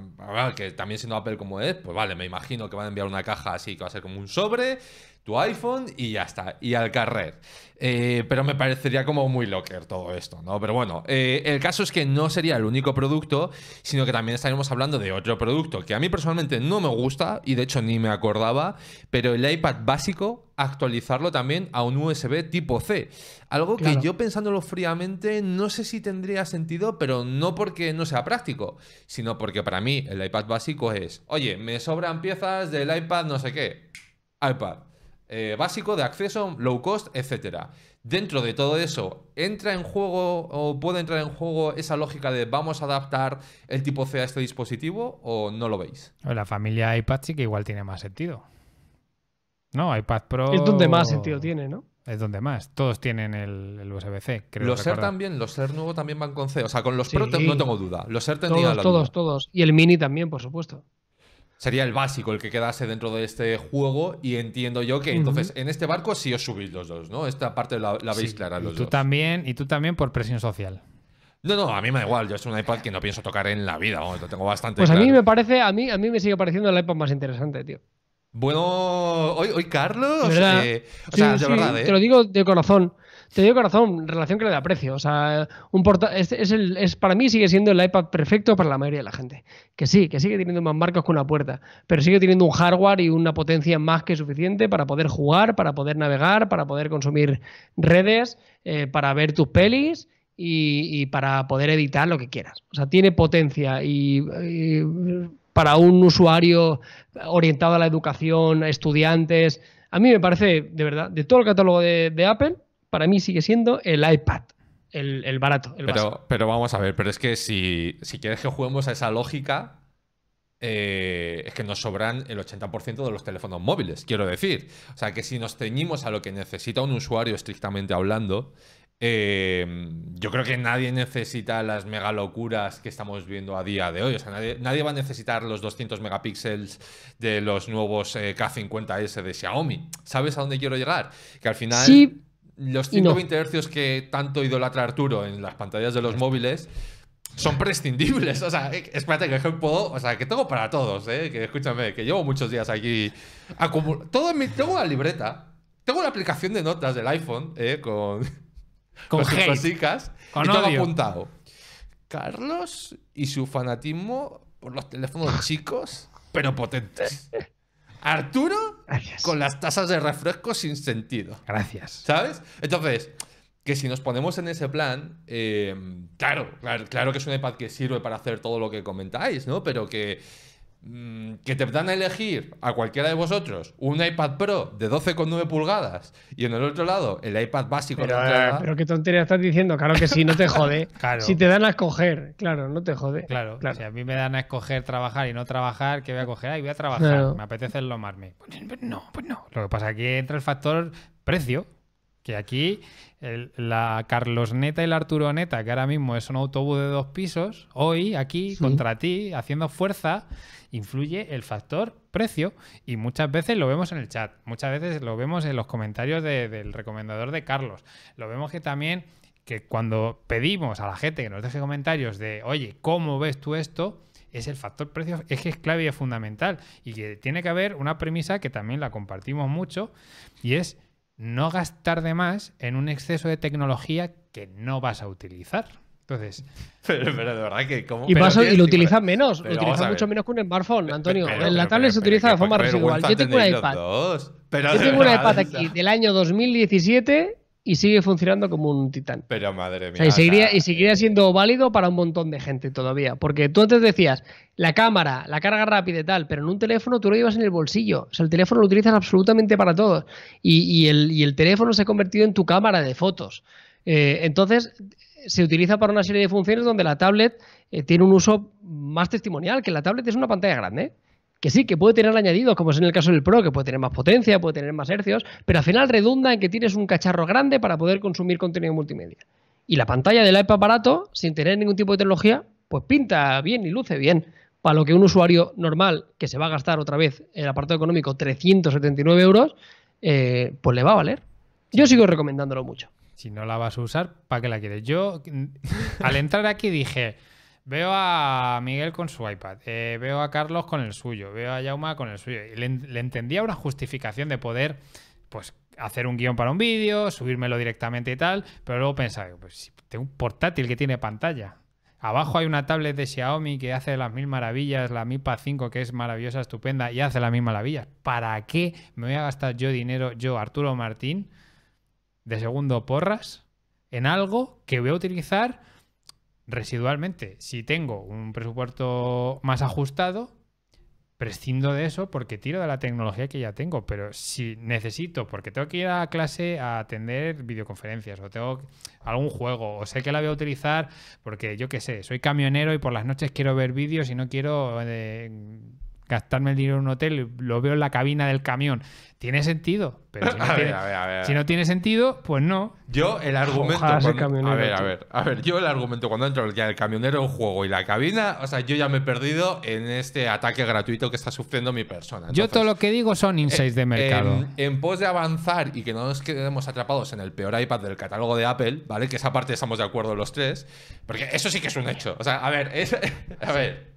A: que también siendo Apple como es, pues vale, me imagino que van a enviar una caja así que va a ser como un sobre, tu iPhone y ya está, y al carrer. Eh, pero me parecería como muy locker todo esto, ¿no? Pero bueno, eh, el caso es que no sería el único producto, sino que también estaríamos hablando de otro producto que a mí personalmente no me gusta y de hecho ni me acordaba, pero el iPad básico, actualizarlo también a un USB tipo C. Algo
C: Claro.
A: que yo pensándolo fríamente no sé si tendría sentido, pero no porque no sea práctico, sino porque para mí el iPad básico es, oye, me sobran piezas del iPad no sé qué, iPad. Eh, básico de acceso, low cost, etcétera. Dentro de todo eso, ¿entra en juego o puede entrar en juego esa lógica de vamos a adaptar el tipo C a este dispositivo o no lo veis?
B: La familia iPad sí que igual tiene más sentido. No, iPad Pro.
C: Es donde más sentido tiene, ¿no?
B: Es donde más. Todos tienen el, el USB-C, creo.
A: Los Ser
B: recordar.
A: también, los Ser nuevo también van con C. O sea, con los
C: Sí.
A: Pro no tengo duda. Los Ser tendría
C: Todos,
A: la
C: todos,
A: duda.
C: todos. Y el Mini también, por supuesto.
A: Sería el básico el que quedase dentro de este juego y entiendo yo que entonces en este barco sí os subís los dos, ¿no? Esta parte la, la veis
B: Sí,
A: clara
B: y
A: los
B: tú
A: dos.
B: también Y tú también por presión social.
A: No, no, a mí me da igual. Yo es un iPad que no pienso tocar en la vida. Vamos, lo tengo bastante
C: Pues a mí me parece, a mí, a mí me sigue pareciendo el iPad más interesante, tío.
A: Bueno, hoy, hoy Carlos.
C: Verdad.
A: eh, o
C: Sí,
A: sea, de
C: sí,
A: verdad, ¿eh?
C: Te lo digo de corazón. Te de corazón, relación que le da precio. O sea, un porta es, es el, es, para mí sigue siendo el iPad perfecto para la mayoría de la gente. Que sí, que sigue teniendo más marcos que una puerta, pero sigue teniendo un hardware y una potencia más que suficiente para poder jugar, para poder navegar, para poder consumir redes, eh, para ver tus pelis y, para poder editar lo que quieras. O sea, tiene potencia y, para un usuario orientado a la educación, estudiantes. A mí me parece, de verdad, de todo el catálogo de Apple, para mí sigue siendo el iPad, el, el barato, el básico.
A: Pero, pero vamos a ver, pero es que si, si quieres que juguemos a esa lógica, eh, es que nos sobran el 80% de los teléfonos móviles, quiero decir. O sea, que si nos ceñimos a lo que necesita un usuario estrictamente hablando, eh, yo creo que nadie necesita las mega locuras que estamos viendo a día de hoy. O sea, nadie, nadie va a necesitar los 200 megapíxeles de los nuevos eh, K50S de Xiaomi. ¿Sabes a dónde quiero llegar? Que al final
C: Sí
A: los
C: y no.
A: 120 hercios que tanto idolatra Arturo en las pantallas de los móviles son prescindibles. O sea, eh, espérate que puedo, o sea, que tengo para todos, ¿eh? Que escúchame, que llevo muchos días aquí acumul- todo en mi- tengo una libreta, tengo una aplicación de notas del iPhone, ¿eh? Con *laughs*
B: Con
A: cosicas
B: Con
A: y
B: odio.
A: apuntado. Carlos y su fanatismo por los teléfonos chicos, pero potentes. *laughs* Arturo
C: Gracias.
A: con las tasas de refresco sin sentido.
B: Gracias.
A: ¿Sabes? Entonces, que si nos ponemos en ese plan, eh, claro, claro, claro que es un iPad que sirve para hacer todo lo que comentáis, ¿no? Pero que, que te dan a elegir a cualquiera de vosotros un iPad Pro de 12,9 pulgadas y en el otro lado el iPad básico
C: Pero,
A: de
C: pero qué tontería estás diciendo, claro que sí, no te jode. *laughs*
B: Claro.
C: Si te dan a escoger, claro, no te jode.
B: Claro,
C: claro.
B: si a mí me dan a escoger trabajar y no trabajar, ¿qué voy a coger? Ay, voy a trabajar,
C: Claro.
B: me apetece enlomarme. Pues, pues no, pues no. Lo que pasa es que aquí entra el factor precio. Que aquí el- la Carlos Neta y la Arturo Neta, que ahora mismo es un autobús de dos pisos, hoy aquí
C: Sí.
B: contra ti, haciendo fuerza, influye el factor precio. Y muchas veces lo vemos en el chat, muchas veces lo vemos en los comentarios de- del recomendador de Carlos. Lo vemos que también que cuando pedimos a la gente que nos deje comentarios de, oye, ¿cómo ves tú esto? Es el factor precio, es que es clave y es fundamental. Y que tiene que haber una premisa que también la compartimos mucho, y es no gastar de más en un exceso de tecnología que no vas a utilizar. Entonces, *laughs*
A: Pero, pero de verdad que como...
C: Y, paso- y lo utilizan menos,
A: pero
C: lo
A: ver.
C: mucho menos que un smartphone, Antonio.
A: Pero-
C: en la tablet
A: pero-
C: se utiliza
A: pero
C: de forma residual. Yo tengo un
A: tenéis los
C: iPad.
A: dos. Pero
C: Yo tengo un
A: verdad,
C: iPad aquí del año 2017 y sigue funcionando como un titán.
A: Pero madre
C: O
A: mía.
C: sea, y, seguiría, y seguiría siendo válido para un montón de gente todavía. Porque tú antes decías, la cámara, la carga rápida y tal, pero en un teléfono tú lo llevas en el bolsillo. O sea, el teléfono lo utilizas absolutamente para todo. Y, y el, y el teléfono se ha convertido en tu cámara de fotos. Eh, entonces, se utiliza para una serie de funciones donde la tablet eh, tiene un uso más testimonial, que la tablet es una pantalla grande. Que sí, que puede tener añadidos, como es en el caso del Pro, que puede tener más potencia, puede tener más hercios, pero al final redunda en que tienes un cacharro grande para poder consumir contenido multimedia. Y la pantalla del iPad barato, sin tener ningún tipo de tecnología, pues pinta bien y luce bien. Para lo que un usuario normal, que se va a gastar otra vez el apartado económico 379 euros, eh, pues le va a valer. Yo sigo recomendándolo mucho.
B: si no la vas a usar, ¿para qué la quieres? Yo, *laughs* al entrar aquí dije, veo a Miguel con su iPad, eh, veo a Carlos con el suyo, veo a Jauma con el suyo. Y le, entendía una justificación de poder, pues, hacer un guion para un vídeo, subírmelo directamente y tal, pero luego pensaba, pues si tengo un portátil que tiene pantalla. Abajo hay una tablet de Xiaomi que hace las mil maravillas, la Mi Pad 5 que es maravillosa, estupenda y hace las mil maravillas. ¿Para qué me voy a gastar yo dinero, yo, Arturo Martín, de segundo porras en algo que voy a utilizar residualmente. Si tengo un presupuesto más ajustado, prescindo de eso porque tiro de la tecnología que ya tengo. Pero si necesito, porque tengo que ir a clase a atender videoconferencias o tengo algún juego o sé que la voy a utilizar porque yo qué sé, soy camionero y por las noches quiero ver vídeos y no quiero eh, gastarme el dinero en un hotel, lo veo en la cabina del camión. Tiene sentido, pero si *laughs* no,
A: A ver,
B: tiene,
A: a ver, a ver.
B: si no tiene sentido, pues no.
A: Yo el argumento.
C: Ojalá ese
A: cuando-
C: camionero,
A: a ver, a ver, a ver. Yo el argumento cuando entro ya el camionero, el juego y la cabina, o sea, yo ya me he perdido en este ataque gratuito que está sufriendo mi persona.
B: Yo todo lo que digo son insights de mercado.
A: En, en pos de avanzar y que no nos quedemos atrapados en el peor iPad del catálogo de Apple, ¿vale? Que esa parte estamos de acuerdo los tres. Porque eso sí que es un hecho. O sea, a ver, es- *laughs* a ver.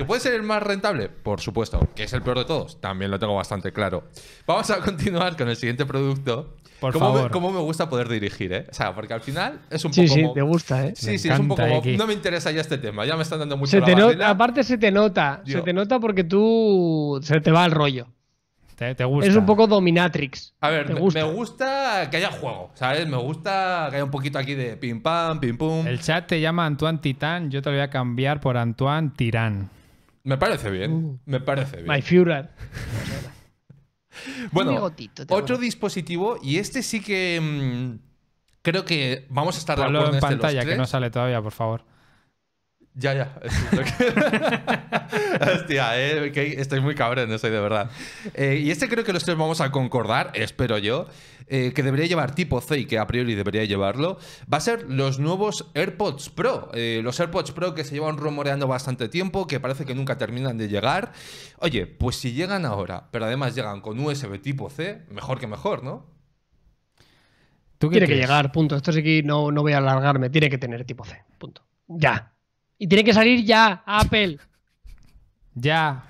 A: ¿Que puede ser el más rentable? Por supuesto. ¿Que es el peor de todos? También lo tengo bastante claro. Vamos a continuar con el siguiente producto.
B: Por
A: ¿Cómo
B: favor.
A: Me, cómo me gusta poder dirigir, ¿eh? O sea, porque al final es un
C: Sí,
A: poco...
C: sí,
A: como-
C: te gusta, ¿eh?
A: Sí,
B: Me
A: sí, es un poco como,
B: X.
A: No me interesa ya este tema. Ya me están dando mucho
C: Se
A: la
C: te aparte se te nota,
A: Yo-
C: se te nota porque tú se te va el rollo.
B: ¿Te, te gusta?
C: Es un poco dominatrix.
A: A ver,
C: ¿Te
A: me,
C: gusta?
A: me gusta que haya juego, ¿sabes? Me gusta que haya un poquito aquí de pim pam, pim pum.
B: El chat te llama Antoine Titán, yo te lo voy a cambiar por Antoine Tirán.
A: Me parece bien,
C: Uh.
A: me parece bien.
C: My Führer. *laughs*
A: Bueno,
C: te
A: otro dispositivo, y este sí que mm, creo que vamos a estar de
B: Ponlo
A: acuerdo
B: en
A: en este los
B: pantalla, que
A: tres.
B: no sale todavía, por favor.
A: Ya, ya. *laughs* Hostia, eh, que estoy muy cabrón, soy de verdad. Eh, y este creo que los tres vamos a concordar, espero yo, eh, que debería llevar tipo C y que a priori debería llevarlo. Va a ser los nuevos AirPods Pro. Eh, los AirPods Pro que se llevan rumoreando bastante tiempo, que parece que nunca terminan de llegar. Oye, pues si llegan ahora, pero además llegan con USB tipo C, mejor que mejor, ¿no?
B: ¿Tú qué
C: Tiene que llegar, punto. Esto sí que no, no voy a alargarme. Tiene que tener tipo C, punto. Ya. Y tiene que salir ya, Apple.
B: Ya.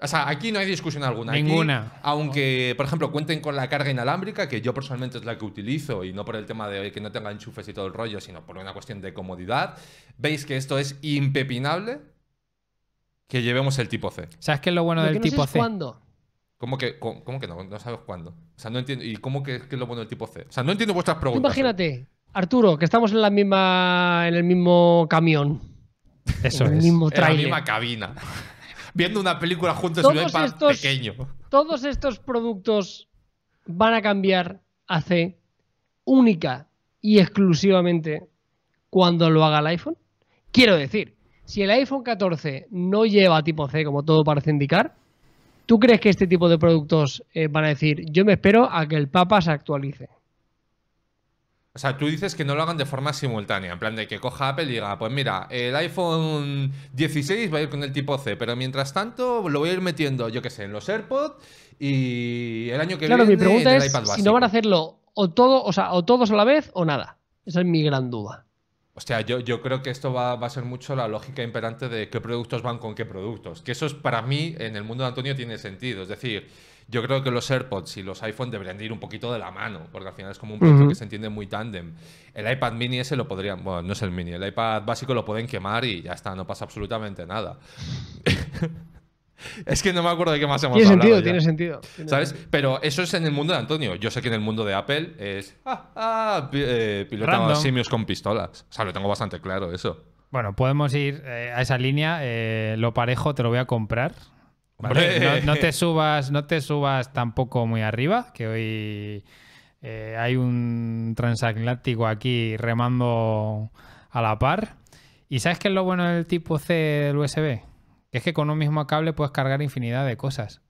A: O sea, aquí no hay discusión alguna. Aquí,
B: Ninguna.
A: aunque, por ejemplo, cuenten con la carga inalámbrica, que yo personalmente es la que utilizo, y no por el tema de que no tenga enchufes y todo el rollo, sino por una cuestión de comodidad, veis que esto es impepinable que llevemos el tipo C.
B: ¿Sabes qué es lo bueno
C: Lo
B: del
C: que no sé
B: tipo
C: es
B: C?
C: cuándo.
A: ¿Cómo que, cómo, cómo que no? No sabes cuándo. O sea, no entiendo. ¿Y cómo que, que es lo bueno del tipo C? O sea, no entiendo vuestras
C: Tú
A: preguntas.
C: imagínate, Arturo, que estamos en la misma, en el mismo camión,
B: Eso
C: en el
B: es.
C: mismo
A: En la misma cabina. *laughs* Viendo una película juntos en un
C: Todos
A: iPad
C: estos-
A: pequeño.
C: Todos estos productos van a cambiar a C única y exclusivamente cuando lo haga el iPhone. Quiero decir, si el iPhone 14 no lleva tipo C, como todo parece indicar, ¿tú crees que este tipo de productos eh, van a decir, yo me espero a que el Papa se actualice?
A: O sea, tú dices que no lo hagan de forma simultánea, en plan de que coja Apple y diga, pues mira, el iPhone 16 va a ir con el tipo C, pero mientras tanto lo voy a ir metiendo, yo qué sé, en los AirPods y el año que
C: Claro,
A: viene
C: mi pregunta
A: en el
C: es
A: iPad
C: si no van a hacerlo o todo, o sea, o todos a la vez o nada. Esa es mi gran duda.
A: Hostia, yo, yo creo que esto va, va a ser mucho la lógica imperante de qué productos van con qué productos. Que eso es para mí, en el mundo de Antonio, tiene sentido. Es decir, yo creo que los AirPods y los iPhone deberían de ir un poquito de la mano, porque al final es como un producto
C: Ujú.
A: que se entiende muy tándem. El iPad mini ese lo podrían, bueno, no es el mini, el iPad básico lo pueden quemar y ya está, no pasa absolutamente nada. *laughs* es que no me acuerdo de qué más hemos
C: Tiene
A: hablado
C: sentido, tiene sentido. tiene
A: ¿Sabes?
C: sentido.
A: Pero eso es en el mundo de Antonio. Yo sé que en el mundo de Apple es. Ah, ah, eh, pilota
B: Random.
A: simios con pistolas. O sea, lo tengo bastante claro eso.
B: Bueno, podemos ir eh, a esa línea. eh, lo parejo te lo voy a comprar. No, no te *laughs* subas, no te subas tampoco muy arriba, que hoy eh, hay un transatlántico aquí remando a la par. ¿Y sabes qué es lo bueno del tipo C del USB? Es que con un mismo cable puedes cargar infinidad de cosas.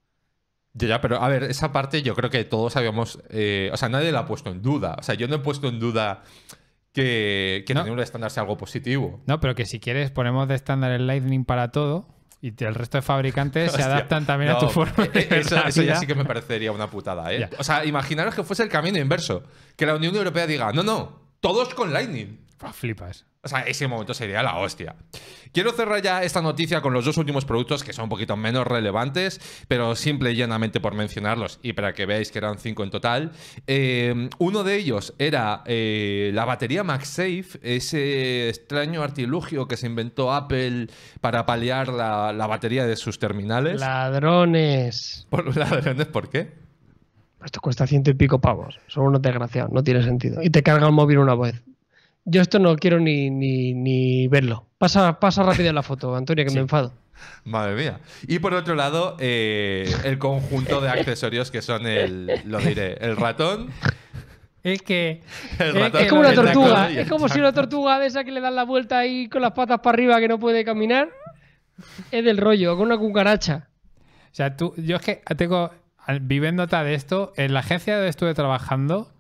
A: Ya, ya, pero a ver, esa parte yo creo que todos habíamos. eh, o sea, nadie la ha puesto en duda. O sea, yo no he puesto en duda que, que
B: No.
A: tener un estándar sea algo positivo.
B: No, pero que si quieres ponemos de estándar el Lightning para todo y el resto de fabricantes se *laughs* adaptan también a tu forma de
A: eh,
B: ver
A: Eso,
B: la
A: eso ya sí que me parecería una putada, ¿eh?
B: Ya.
A: O sea, imaginaros que fuese el camino inverso. Que la Unión Europea diga, no, no, todos con Lightning.
B: Flipas.
A: O sea, ese momento sería la hostia. Quiero cerrar ya esta noticia con los dos últimos productos que son un poquito menos relevantes, pero simple y llanamente por mencionarlos y para que veáis que eran cinco en total. Eh, uno de ellos era eh, la batería MagSafe, ese extraño artilugio que se inventó Apple para paliar la, la batería de sus terminales.
C: Ladrones.
A: ¿Por, ladrones, ¿por qué?
C: Esto cuesta ciento y pico pavos. Son unos desgraciados, no tiene sentido. Y te carga el móvil una vez. Yo esto no quiero ni, ni, ni verlo. Pasa, pasa rápido la foto, Antonio, que me enfado.
A: Madre mía. Y por otro lado, eh, el conjunto de accesorios que son el, lo diré, el ratón,
B: Es que.
A: El
B: es
A: ratón
B: que
C: Es como una tortuga. Es como si una tortuga de esa que le dan la vuelta ahí con las patas para arriba que no puede caminar. Es del rollo, con una cucaracha.
B: O sea, tú, yo es que tengo, al- viviéndote de esto, en la agencia donde estuve trabajando,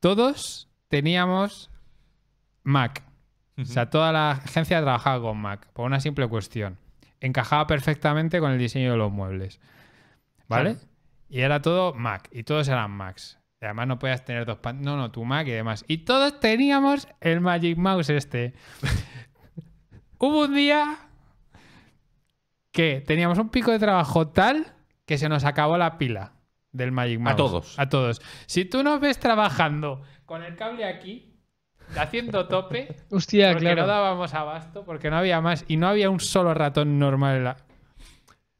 B: todos teníamos Mac. O sea, toda la agencia trabajaba con Mac, por una simple cuestión. Encajaba perfectamente con el diseño de los muebles. ¿Vale? Y era todo Mac, y todos eran Macs. Y además no podías tener dos pan... No, no, tu Mac y demás. Y todos teníamos el Magic Mouse este. *laughs* Hubo un día que teníamos un pico de trabajo tal que se nos acabó la pila del Magic Mouse.
A: todos.
B: A todos. Si tú nos ves trabajando con el cable aquí, haciendo tope,
C: Hostia,
B: porque no
C: claro.
B: dábamos abasto, porque no había más y no había un solo ratón normal en la...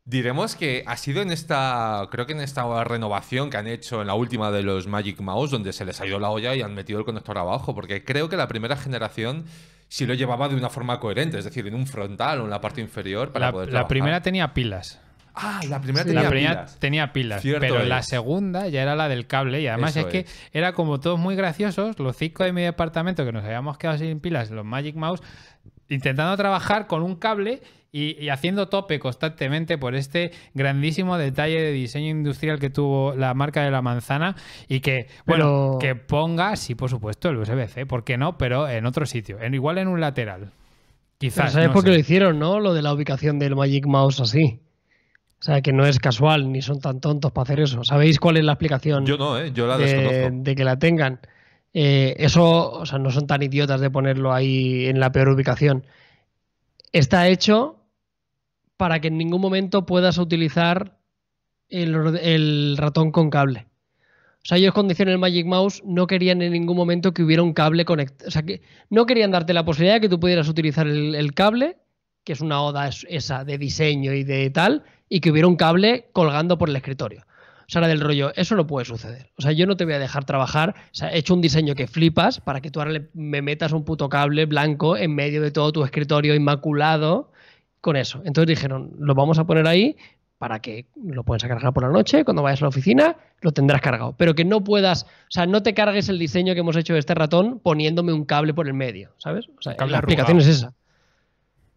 A: Diremos que ha sido en esta, creo que en esta renovación que han hecho en la última de los Magic Mouse, donde se les ha ido la olla y han metido el conector abajo, porque creo que la primera generación sí lo llevaba de una forma coherente, es decir, en un frontal o en la parte inferior para
B: La,
A: poder
B: la
A: trabajar.
B: primera tenía pilas.
A: Ah, la primera
C: Sí.
A: tenía
B: la primera
A: pilas.
B: tenía pilas,
A: Cierto
B: pero la segunda ya era la del cable y además
A: Eso
B: es que era como todos muy graciosos, los cinco de mi departamento que nos habíamos quedado sin pilas, los Magic Mouse, intentando trabajar con un cable y, y haciendo tope constantemente por este grandísimo detalle de diseño industrial que tuvo la marca de la manzana y que, bueno,
C: Pero-
B: que ponga, sí, por supuesto, el USB-C, ¿por qué no? Pero en otro sitio, en, igual en un lateral.
C: Pero
B: Quizás.
C: ¿Sabes
B: no
C: por qué lo hicieron, no? Lo de la ubicación del Magic Mouse así. O sea, que no es casual, ni son tan tontos para hacer eso. ¿Sabéis cuál es la explicación
A: Yo no, ¿eh? Yo la
C: de,
A: desconozco.
C: de que la tengan? Eh, eso, o sea, no son tan idiotas de ponerlo ahí en la peor ubicación. Está hecho para que en ningún momento puedas utilizar el, ratón con cable. O sea, ellos cuando hicieron el Magic Mouse no querían en ningún momento que hubiera un cable conectado. O sea, que no querían darte la posibilidad de que tú pudieras utilizar el, el cable, que es una oda es- esa de diseño y de tal, y que hubiera un cable colgando por el escritorio. O sea, era del rollo, eso no puede suceder. O sea, yo no te voy a dejar trabajar. O sea, he hecho un diseño que flipas para que tú ahora le- me metas un puto cable blanco en medio de todo tu escritorio inmaculado con eso. Entonces dijeron, lo vamos a poner ahí para que lo puedas cargar por la noche, cuando vayas a la oficina, lo tendrás cargado. Pero que no puedas, o sea, no te cargues el diseño que hemos hecho de este ratón poniéndome un cable por el medio, ¿sabes? O sea, la explicación es esa.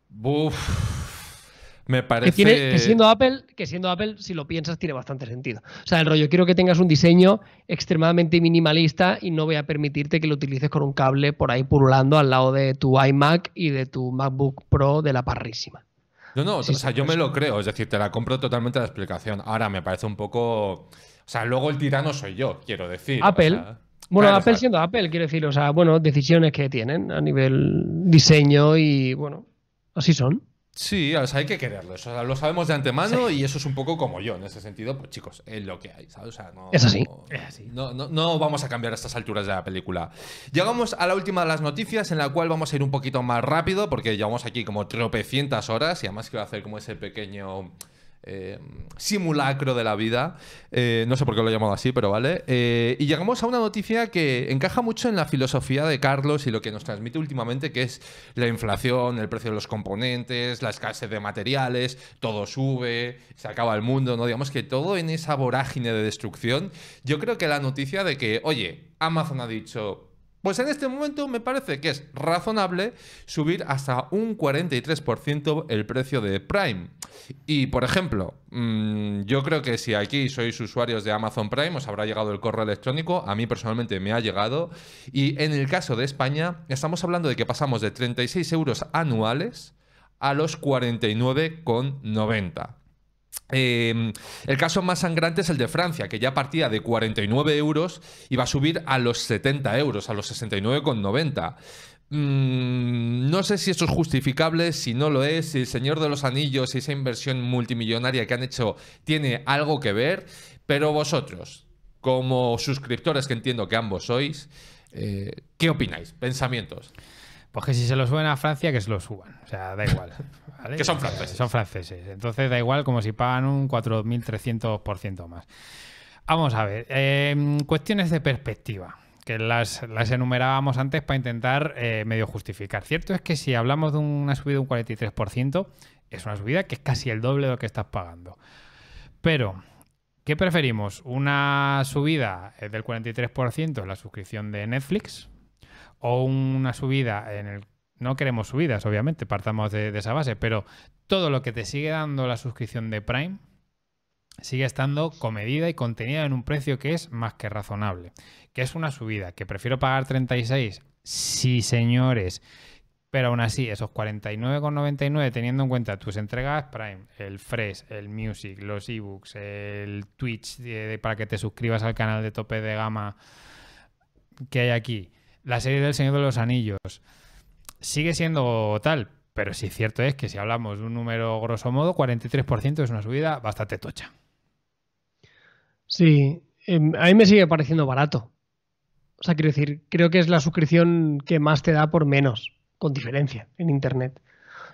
A: Buf. Me
C: Que,
A: parece.
C: tiene, que siendo Apple, que siendo Apple, si lo piensas, tiene bastante sentido. O sea, el rollo, quiero que tengas un diseño extremadamente minimalista y no voy a permitirte que lo utilices con un cable por ahí pululando al lado de tu iMac y de tu MacBook Pro de la parrísima.
A: No, no,
C: Sí,
A: o sea,
C: sí,
A: yo me lo creo, es decir, te la compro totalmente la explicación. Ahora me parece un poco. O sea, luego el tirano soy yo, quiero decir. o
C: Apple.
A: sea,
C: Bueno,
A: claro,
C: Apple siendo Apple, quiero decir, o sea, bueno, decisiones que tienen a nivel diseño y bueno, así son.
A: Sí, o sea, hay que quererlo. O sea, lo sabemos de antemano y eso es un poco como yo. En ese sentido, pues chicos, es lo que hay, ¿sabes? O sea, no,
C: Es así.
B: Es así.
A: No, no, no vamos a cambiar a estas alturas de la película. Llegamos a la última de las noticias, en la cual vamos a ir un poquito más rápido, porque llevamos aquí como tropecientas horas y además quiero hacer como ese pequeño. Eh, simulacro de la vida. Eh, no sé por qué lo he llamado así, pero vale. Eh, y llegamos a una noticia que encaja mucho en la filosofía de Carlos y lo que nos transmite últimamente, que es la inflación, el precio de los componentes, la escasez de materiales, todo sube, se acaba el mundo, ¿no? Digamos que todo en esa vorágine de destrucción. Yo creo que la noticia de que, oye, Amazon ha dicho. Pues en este momento me parece que es razonable subir hasta un 43% el precio de Prime. Y, por ejemplo, mm, yo creo que si aquí sois usuarios de Amazon Prime, os habrá llegado el correo electrónico. A mí personalmente me ha llegado. Y en el caso de España, estamos hablando de que pasamos de 36 euros anuales a los 49,90. Eh, el caso más sangrante es el de Francia, que ya partía de 49 euros y va a subir a los 70 euros, a los 69,90. Mm, no sé si esto es justificable, si no lo es, si el Señor de los Anillos y esa inversión multimillonaria que han hecho tiene algo que ver, pero vosotros, como suscriptores que entiendo que ambos sois, eh, ¿qué opináis? Pensamientos.
B: Pues que si se lo suben a Francia, que se lo suban. O sea, da igual. *laughs* ¿vale?
A: Que son franceses.
B: Son franceses. Entonces da igual como si pagan un 4.300% más. Vamos a ver. eh, cuestiones de perspectiva, que las, las enumerábamos antes para intentar eh, medio justificar. Cierto es que si hablamos de una subida de un 43%, es una subida que es casi el doble de lo que estás pagando. Pero, ¿qué preferimos? ¿Una subida eh, del 43% en la suscripción de Netflix? ¿O una subida en el... No queremos subidas, obviamente, partamos de, esa base, pero todo lo que te sigue dando la suscripción de Prime sigue estando comedida y contenida en un precio que es más que razonable. Que es una subida, que prefiero pagar 36, sí señores, pero aún así, esos 49,99 teniendo en cuenta tus entregas Prime, el Fresh, el Music, los ebooks, el Twitch eh, para que te suscribas al canal de tope de gama que hay aquí, la serie del Señor de los Anillos, sigue siendo tal, pero sí cierto es que si hablamos de un número grosso modo, 43% es una subida bastante tocha.
C: Sí, em, a mí me sigue pareciendo barato. O sea, quiero decir, creo que es la suscripción que más te da por menos, con diferencia, en Internet.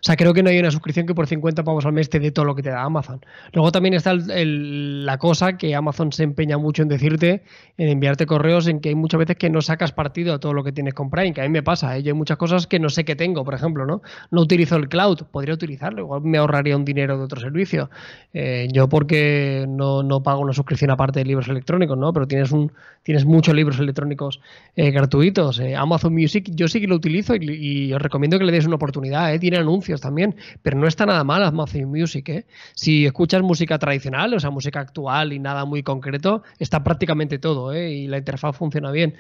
C: O sea, creo que no hay una suscripción que por 50 pavos al mes te dé todo lo que te da Amazon. Luego también está el- la cosa que Amazon se empeña mucho en decirte, en enviarte correos, en que hay muchas veces que no sacas partido a todo lo que tienes con Prime, que a mí me pasa. ¿eh? Yo hay muchas cosas que no sé que tengo, por ejemplo, ¿no? No utilizo el cloud, podría utilizarlo, igual me ahorraría un dinero de otro servicio. Eh, yo porque no, no pago una suscripción aparte de libros electrónicos, ¿no? Pero tienes un tienes muchos libros electrónicos eh, gratuitos. Eh, Amazon Music yo sí que lo utilizo y, os recomiendo que le deis una oportunidad. Tiene anuncios también, pero no está nada mal Amazon Music. ¿eh? Si escuchas música tradicional, o sea, música actual y nada muy concreto, está prácticamente todo ¿eh? y la interfaz funciona bien.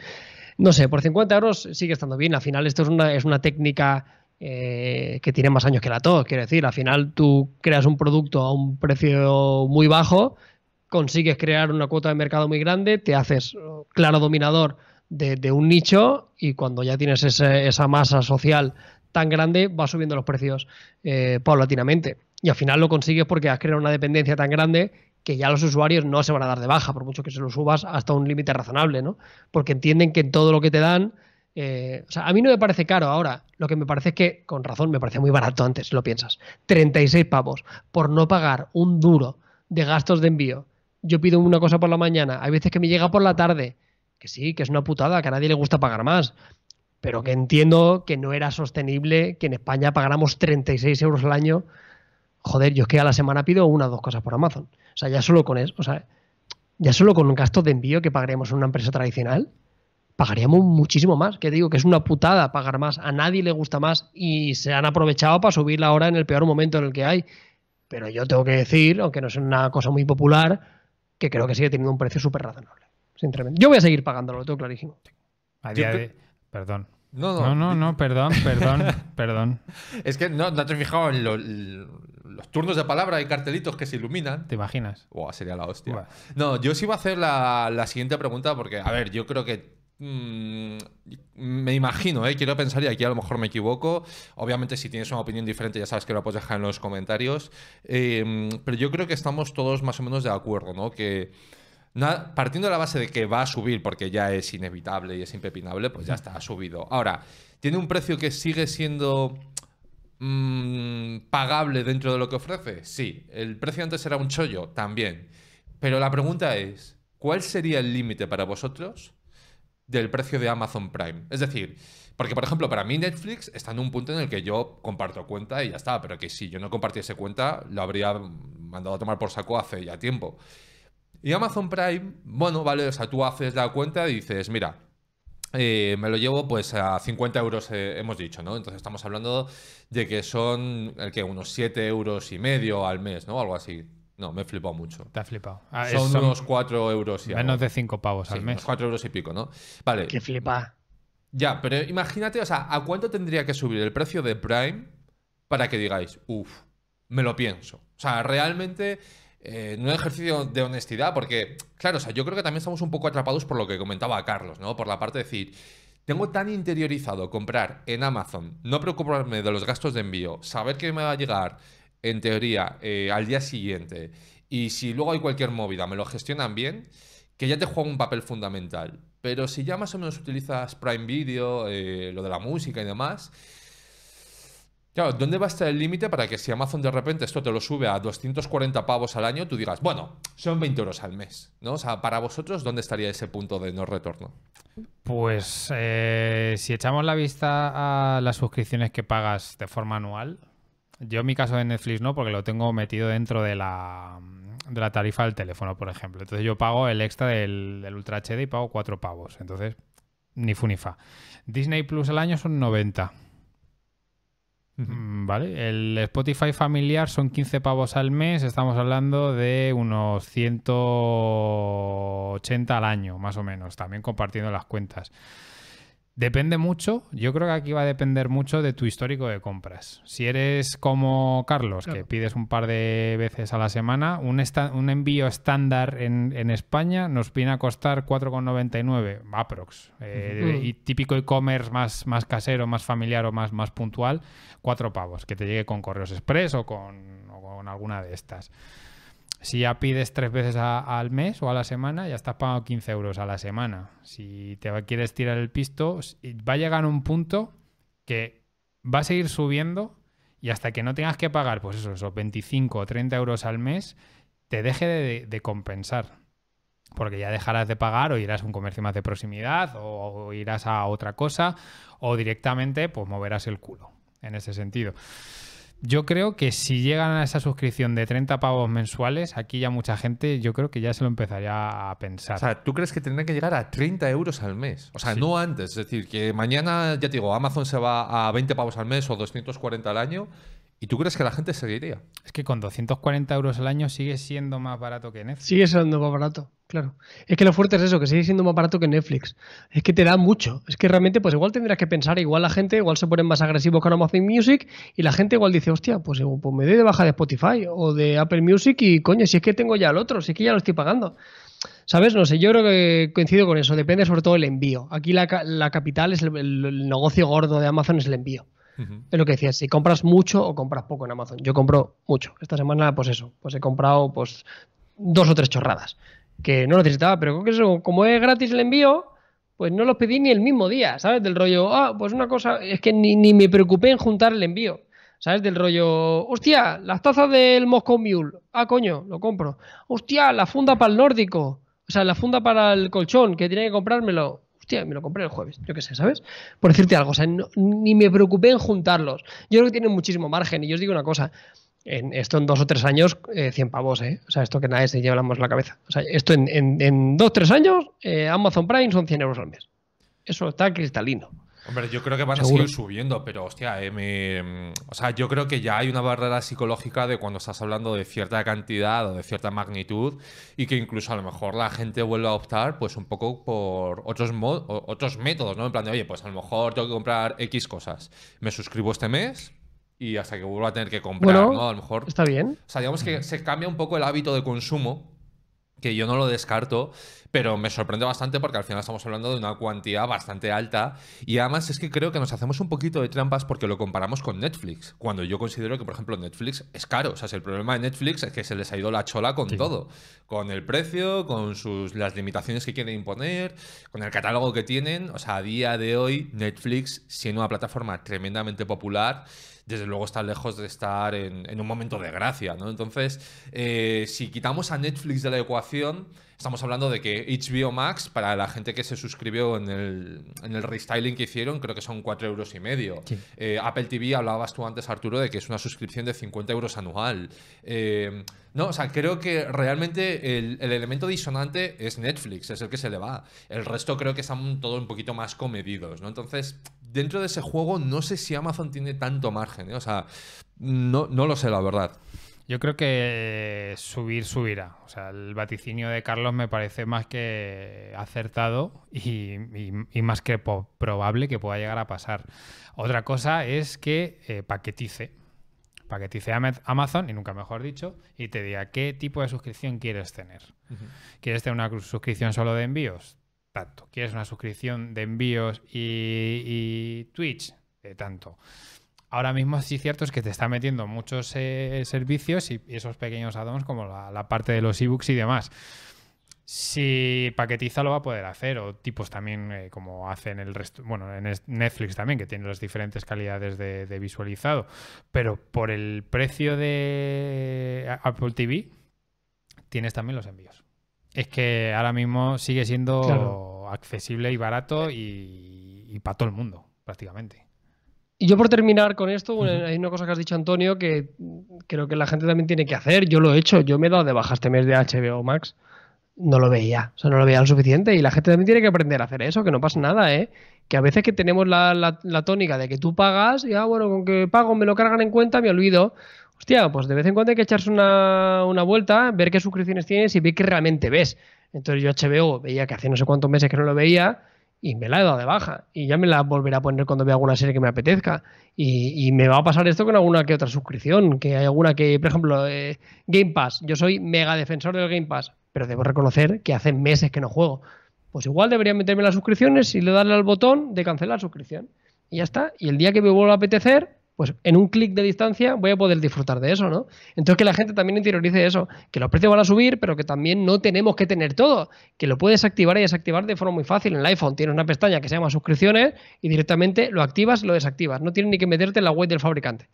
C: No sé, por 50 euros sigue estando bien. Al final esto es una, es una técnica eh, que tiene más años que la tos. Quiero decir, al final tú creas un producto a un precio muy bajo, consigues crear una cuota de mercado muy grande, te haces claro dominador de, un nicho y cuando ya tienes esa masa social tan grande, vas subiendo los precios eh, paulatinamente. Y al final lo consigues porque has creado una dependencia tan grande que ya los usuarios no se van a dar de baja, por mucho que se lo subas hasta un límite razonable, ¿no? Porque entienden que todo lo que te dan eh, o sea, a mí no me parece caro ahora. Lo que me parece es que, con razón, me parece muy barato antes, lo piensas. 36 pavos por no pagar un duro de gastos de envío. Yo pido una cosa por la mañana, hay veces que me llega por la tarde. Que sí, que es una putada, que a nadie le gusta pagar más. Pero que entiendo que no era sostenible que en España pagáramos 36 euros al año. Joder, yo es que a la semana pido una o dos cosas por Amazon. O sea, ya solo con eso, o sea, ya solo con un gasto de envío que pagaríamos en una empresa tradicional, pagaríamos muchísimo más. Que digo que es una putada pagar más. A nadie le gusta más y se han aprovechado para subir la hora en el peor momento en el que hay. Pero yo tengo que decir, aunque no es una cosa muy popular, que creo que sigue teniendo un precio súper razonable. Sinceramente. Yo voy a seguir pagándolo, lo tengo clarísimo.
B: A día de- Perdón.
A: No,
B: No, no, no, perdón, perdón, *laughs* perdón.
A: Es que no, no te has fijado en lo- los turnos de palabra y cartelitos que se iluminan.
B: ¿Te imaginas?
A: Buah, sería la hostia.
B: Buah.
A: No, yo sí iba a hacer la, la siguiente pregunta porque, a ver, yo creo que. mm, me imagino, ¿eh? quiero pensar y aquí a lo mejor me equivoco. Obviamente, si tienes una opinión diferente, ya sabes que lo puedes dejar en los comentarios. Eh, pero yo creo que estamos todos más o menos de acuerdo, ¿no? Que partiendo de la base de que va a subir porque ya es inevitable y es impepinable, pues ya está, ha subido. Ahora, ¿tiene un precio que sigue siendo mm, pagable dentro de lo que ofrece? Sí. ¿El precio antes era un chollo? También. Pero la pregunta es, ¿cuál sería el límite para vosotros del precio de Amazon Prime? Es decir, porque por ejemplo, para mí Netflix está en un punto en el que yo comparto cuenta y ya está, pero que si yo no compartiese cuenta, lo habría mandado a tomar por saco hace ya tiempo. Y Amazon Prime, bueno, vale, o sea, tú haces la cuenta y dices, mira, eh, me lo llevo pues a 50 euros, eh, hemos dicho, ¿no? Entonces estamos hablando de que son, el que unos 7 euros y medio al mes, ¿no? Algo así. No, me he flipado mucho.
B: Te has flipado. Ah,
A: son, unos 4 euros y
B: menos
A: algo.
B: de 5 pavos
A: Sí,
B: al
A: unos
B: mes.
A: 4 euros y pico, ¿no? Vale.
C: Que flipa.
A: Ya, pero imagínate, o sea, ¿a cuánto tendría que subir el precio de Prime para que digáis, uff, me lo pienso? O sea, realmente, eh, un ejercicio de honestidad, porque, claro, o sea, yo creo que también estamos un poco atrapados por lo que comentaba Carlos, ¿no? Por la parte de decir, tengo tan interiorizado comprar en Amazon, no preocuparme de los gastos de envío, saber que me va a llegar, en teoría, eh, al día siguiente, y si luego hay cualquier movida, me lo gestionan bien, que ya te juega un papel fundamental. Pero si ya más o menos utilizas Prime Video, eh, lo de la música y demás, claro, ¿dónde va a estar el límite para que si Amazon de repente esto te lo sube a 240 pavos al año, tú digas, bueno, son 20 euros al mes, ¿no? O sea, para vosotros, ¿dónde estaría ese punto de no retorno?
B: Pues eh, si echamos la vista a las suscripciones que pagas de forma anual, yo en mi caso de Netflix no, porque lo tengo metido dentro de la, tarifa del teléfono, por ejemplo. Entonces yo pago el extra del, Ultra HD y pago 4 pavos. Entonces, ni fu ni fa. Disney Plus al año son 90. Mm, Vale, el Spotify familiar son 15 pavos al mes, estamos hablando de unos 180 al año, más o menos, también compartiendo las cuentas. Depende mucho, yo creo que aquí va a depender mucho de tu histórico de compras. Si eres como Carlos, que pides un par de veces a la semana, un, esta- un envío estándar en, en España nos viene a costar 4,99 aprox. Eh. Y típico e-commerce más, más casero, más familiar o más, más puntual, 4 pavos, que te llegue con correos express o con, o con alguna de estas. Si ya pides tres veces al mes o a la semana, ya estás pagando 15 euros a la semana. Si te quieres tirar el pisto, va a llegar un punto que va a seguir subiendo y hasta que no tengas que pagar, pues eso, esos 25 o 30 euros al mes, te deje de, de compensar. Porque ya dejarás de pagar o irás a un comercio más de proximidad o, o irás a otra cosa o directamente pues moverás el culo en ese sentido. Yo creo que si llegan a esa suscripción de 30 pavos mensuales, aquí ya mucha gente, yo creo que ya se lo empezaría a pensar.
A: O sea, ¿tú crees que tendrán que llegar a 30 euros al mes? O sea,
B: Sí.
A: no antes. Es decir, que mañana, ya te digo, Amazon se va a 20 pavos al mes o 240 al año. ¿Y tú crees que la gente seguiría?
B: es que con 240 euros al año sigue siendo más barato que Netflix.
C: Sigue siendo más barato, claro. Es que lo fuerte es eso, que sigue siendo más barato que Netflix. Es que te da mucho. Es que realmente, pues igual tendrás que pensar, igual la gente, igual se ponen más agresivos con Amazon Music y la gente igual dice, hostia, pues, eh, pues me doy de baja de Spotify o de Apple Music y coño, si es que tengo ya el otro, si es que ya lo estoy pagando. ¿Sabes? No sé, yo creo que coincido con eso. Depende sobre todo del envío. Aquí la, la capital es el, el- el negocio gordo de Amazon es el envío. Es lo que decías, si compras mucho o compras poco en Amazon. Yo compro mucho. Esta semana, pues eso, pues he comprado pues dos o tres chorradas que no necesitaba, pero creo que eso, como es gratis el envío, pues no los pedí ni el mismo día, ¿sabes? Del rollo, ah, pues una cosa, es que ni, ni me preocupé en juntar el envío. ¿Sabes? Del rollo, hostia, las tazas del Moscow Mule. Ah, coño, lo compro. Hostia, la funda para el nórdico. O sea, la funda para el colchón, que tenía que comprármelo. Hostia, me lo compré el jueves. Yo qué sé, ¿sabes? Por decirte algo. O sea, no- ni me preocupé en juntarlos. Yo creo que tienen muchísimo margen. Y yo os digo una cosa. En esto en dos o tres años, eh, 100 pavos, ¿eh? O sea, esto que nadie se llevamos la cabeza. O sea, esto en, en, en dos o tres años, eh, Amazon Prime son 100 euros al mes. Eso está cristalino.
A: Hombre, yo creo que van a seguir subiendo, pero hostia, eh, me- o sea, yo creo que ya hay una barrera psicológica de cuando estás hablando de cierta cantidad o de cierta magnitud y que incluso a lo mejor la gente vuelve a optar pues un poco por otros, otros métodos, ¿no? En plan de, oye, pues a lo mejor tengo que comprar X cosas. Me suscribo este mes y hasta que vuelva a tener que comprar,
C: Bueno,
A: ¿no? A lo mejor
C: Está bien.
A: o sea, digamos que se cambia un poco el hábito de consumo, que yo no lo descarto, pero me sorprende bastante porque al final estamos hablando de una cuantía bastante alta y además es que creo que nos hacemos un poquito de trampas porque lo comparamos con Netflix, cuando yo considero que, por ejemplo, Netflix es caro. O sea, si el problema de Netflix es que se les ha ido la chola con todo, con el precio, con sus, las limitaciones que quieren imponer, con el catálogo que tienen. O sea, a día de hoy, Netflix, siendo una plataforma tremendamente popular, desde luego está lejos de estar en, en un momento de gracia, ¿no? Entonces, eh, si quitamos a Netflix de la ecuación, estamos hablando de que HBO Max, para la gente que se suscribió en el, en el restyling que hicieron, creo que son 4 euros y medio.
B: Sí.
A: Eh, Apple TV, hablabas tú antes, Arturo, de que es una suscripción de 50 euros anual. Eh, no, o sea, creo que realmente el, el elemento disonante es Netflix, es el que se le va. El resto creo que están todo un poquito más comedidos, ¿no? Entonces, dentro de ese juego, no sé si Amazon tiene tanto margen, ¿eh? O sea, no, no lo sé, la verdad.
B: Yo creo que subir, subirá. O sea, el vaticinio de Carlos me parece más que acertado y, y- y más que probable que pueda llegar a pasar. Otra cosa es que eh, paquetice. Paquetice Ama- Amazon, y nunca mejor dicho, y te diga qué tipo de suscripción quieres tener. ¿Quieres tener una suscripción solo de envíos? Tanto. ¿Quieres una suscripción de envíos y, Twitch? De tanto. Ahora mismo sí cierto es que te está metiendo muchos eh, servicios y, esos pequeños add-ons como la, parte de los ebooks y demás. Si paquetiza lo va a poder hacer, o tipos también eh, como hacen el resto, bueno, en Netflix también, que tiene las diferentes calidades de, de visualizado, pero por el precio de Apple TV tienes también los envíos. Es que ahora mismo sigue siendo
C: Claro.
B: accesible y barato y, para todo el mundo, prácticamente.
C: Y yo por terminar con esto, bueno, hay una cosa que has dicho Antonio que creo que la gente también tiene que hacer. Yo lo he hecho, yo me he dado de baja este mes de HBO Max. No lo veía, o sea, no lo veía lo suficiente. Y la gente también tiene que aprender a hacer eso, que no pasa nada, ¿eh? Que a veces que tenemos la, la- la tónica de que tú pagas y, ah, bueno, con que pago me lo cargan en cuenta, me olvido. Hostia, pues de vez en cuando hay que echarse una, una vuelta, ver qué suscripciones tienes y ver qué realmente ves. Entonces yo HBO veía que hace no sé cuántos meses que no lo veía y me la he dado de baja. Y ya me la volveré a poner cuando vea alguna serie que me apetezca. Y, y me va a pasar esto con alguna que otra suscripción. Que hay alguna que, por ejemplo, eh, Game Pass. Yo soy mega defensor del Game Pass, pero debo reconocer que hace meses que no juego. Pues igual debería meterme las suscripciones y le darle al botón de cancelar suscripción. Y ya está. Y el día que me vuelva a apetecer, pues en un clic de distancia voy a poder disfrutar de eso, ¿no? Entonces que la gente también interiorice eso, que los precios van a subir, pero que también no tenemos que tener todo, que lo puedes activar y desactivar de forma muy fácil. En el iPhone tienes una pestaña que se llama suscripciones y directamente lo activas y lo desactivas. No tienes ni que meterte en la web del fabricante.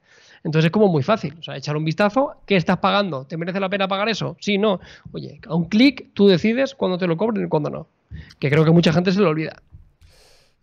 C: Entonces es como muy fácil. O sea, echar un vistazo, ¿qué estás pagando? ¿Te merece la pena pagar eso? Sí, no. Oye, a un clic tú decides cuándo te lo cobren y cuándo no. Que creo que mucha gente se lo olvida.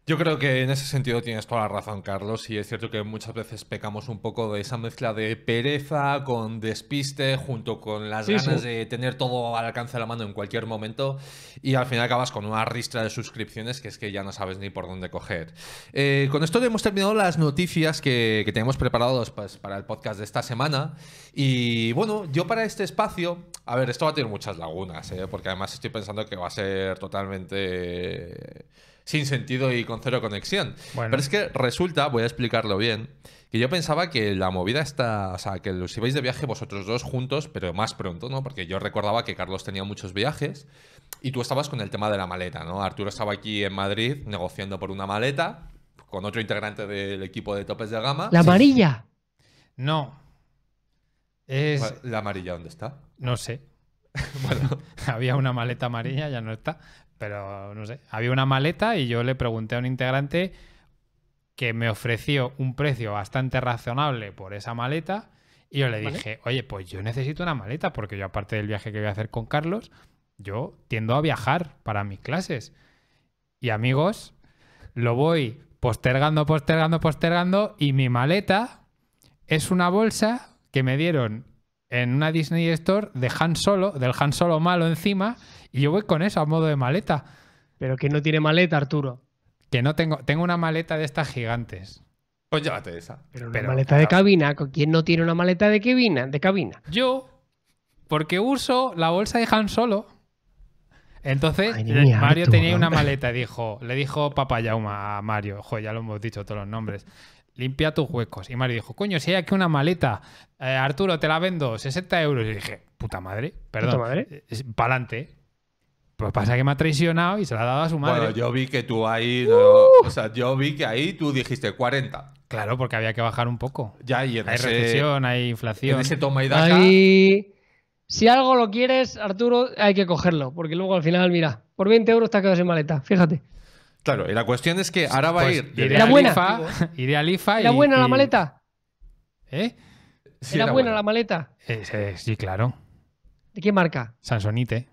A: Yo creo que en ese sentido tienes toda la razón, Carlos, y es cierto que muchas veces pecamos un poco de esa mezcla de pereza con despiste, junto con las
C: Sí,
A: ganas
C: sí.
A: de tener todo al alcance de la mano en cualquier momento, y al final acabas con una ristra de suscripciones que es que ya no sabes ni por dónde coger. Eh, con esto hemos terminado las noticias que, que tenemos preparados pues, para el podcast de esta semana, y bueno, yo para este espacio, a ver, esto va a tener muchas lagunas, ¿eh? porque además estoy pensando que va a ser totalmente sin sentido y con cero conexión.
B: Bueno.
A: Pero es que resulta, voy a explicarlo bien, que yo pensaba que la movida está, o sea, que los ibais de viaje vosotros dos juntos, pero más pronto, ¿no? Porque yo recordaba que Carlos tenía muchos viajes y tú estabas con el tema de la maleta, ¿no? Arturo estaba aquí en Madrid negociando por una maleta con otro integrante del equipo de topes de gama.
C: La amarilla.
B: No. Es.
A: ¿La amarilla dónde está?
B: No sé. *laughs* bueno, *laughs* había una maleta amarilla, ya no está. Pero no sé. Había una maleta y yo le pregunté a un integrante que me ofreció un precio bastante razonable por esa maleta. Y yo le
C: Vale.
B: dije, oye, pues yo necesito una maleta, porque yo, aparte del viaje que voy a hacer con Carlos, yo tiendo a viajar para mis clases. Y amigos, lo voy postergando, postergando, postergando. Y mi maleta es una bolsa que me dieron en una Disney Store de Han Solo, del Han Solo malo encima, y yo voy con eso a modo de maleta.
C: Pero que no tiene maleta, Arturo.
B: Que no tengo. Tengo una maleta de estas gigantes.
A: Pues llévate esa.
C: Pero una
B: Pero,
C: maleta de cabina, ¿quién no tiene una maleta de cabina? De cabina.
B: Yo, porque uso la bolsa de Han Solo. Entonces,
C: mía,
B: Mario
C: Arturo.
B: tenía una maleta y dijo, le dijo Papa Yauma a Mario, joder, ya lo hemos dicho todos los nombres, limpia tus huecos. Y Mario dijo, coño, si hay aquí una maleta, eh, Arturo, te la vendo, 60 euros. Y dije, puta madre, perdón,
C: Puta madre.
B: pa'lante. Pues pasa que me ha traicionado y se la ha dado a su madre.
A: Bueno, yo vi que tú ahí.
C: Uh.
A: no- o sea, yo vi que ahí tú dijiste 40.
B: Claro, porque había que bajar un poco.
A: Ya, y en
B: Hay
A: ese,
B: recesión, hay
A: en
B: inflación.
A: ese toma y daca.
C: Ahí. Si algo lo quieres, Arturo, hay que cogerlo. Porque luego al final, mira, por 20 euros te has quedado sin maleta. Fíjate.
A: Claro, y la cuestión es que ahora va
B: Pues
A: a ir.
B: iré
C: Era
B: al
C: buena,
B: IFA, iré al IFA
C: ¿Era
B: y-
C: buena la
B: y-
C: maleta?
B: ¿Eh?
A: Sí,
C: ¿Era buena
A: buena.
C: la maleta?
B: Eh, Sí, claro.
C: ¿De qué marca?
B: Sansonite.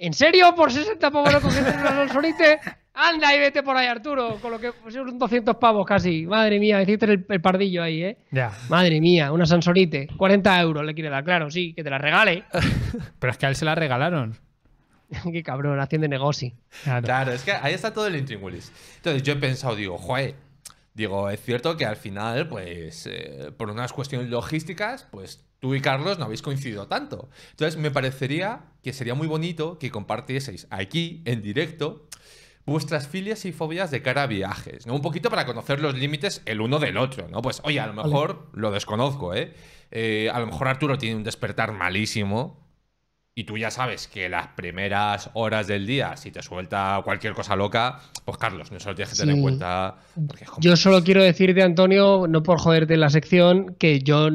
C: ¿En serio? ¿Por 60 pavos no coges una Sansonite? Anda y vete por ahí, Arturo. Con lo que pues, son 200 pavos casi. Madre mía, hiciste el, el pardillo ahí, ¿eh?
B: Ya.
C: Madre mía, una Sansonite. 40 euros le quiere dar, claro, sí, que te la regale. *laughs*
B: Pero es que a él se la regalaron. *laughs*
C: qué cabrón, haciendo negocio.
B: Claro.
A: Claro, es que ahí está todo el intríngulis. Entonces yo he pensado, digo, joder, digo, es cierto que al final, pues, eh, por unas cuestiones logísticas, pues tú y Carlos no habéis coincidido tanto. Entonces me parecería que sería muy bonito que compartieseis aquí, en directo, vuestras filias y fobias de cara a viajes, ¿no? Un poquito para conocer los límites el uno del otro, ¿no? Pues, oye, a lo mejor lo desconozco, ¿eh? Eh, A lo mejor Arturo tiene un despertar malísimo y tú ya sabes que las primeras horas del día, si te suelta cualquier cosa loca, pues Carlos, no se lo tienes que tener en cuenta. Porque es como-
C: Yo solo quiero decirte, Antonio, no por joderte en la sección, que yo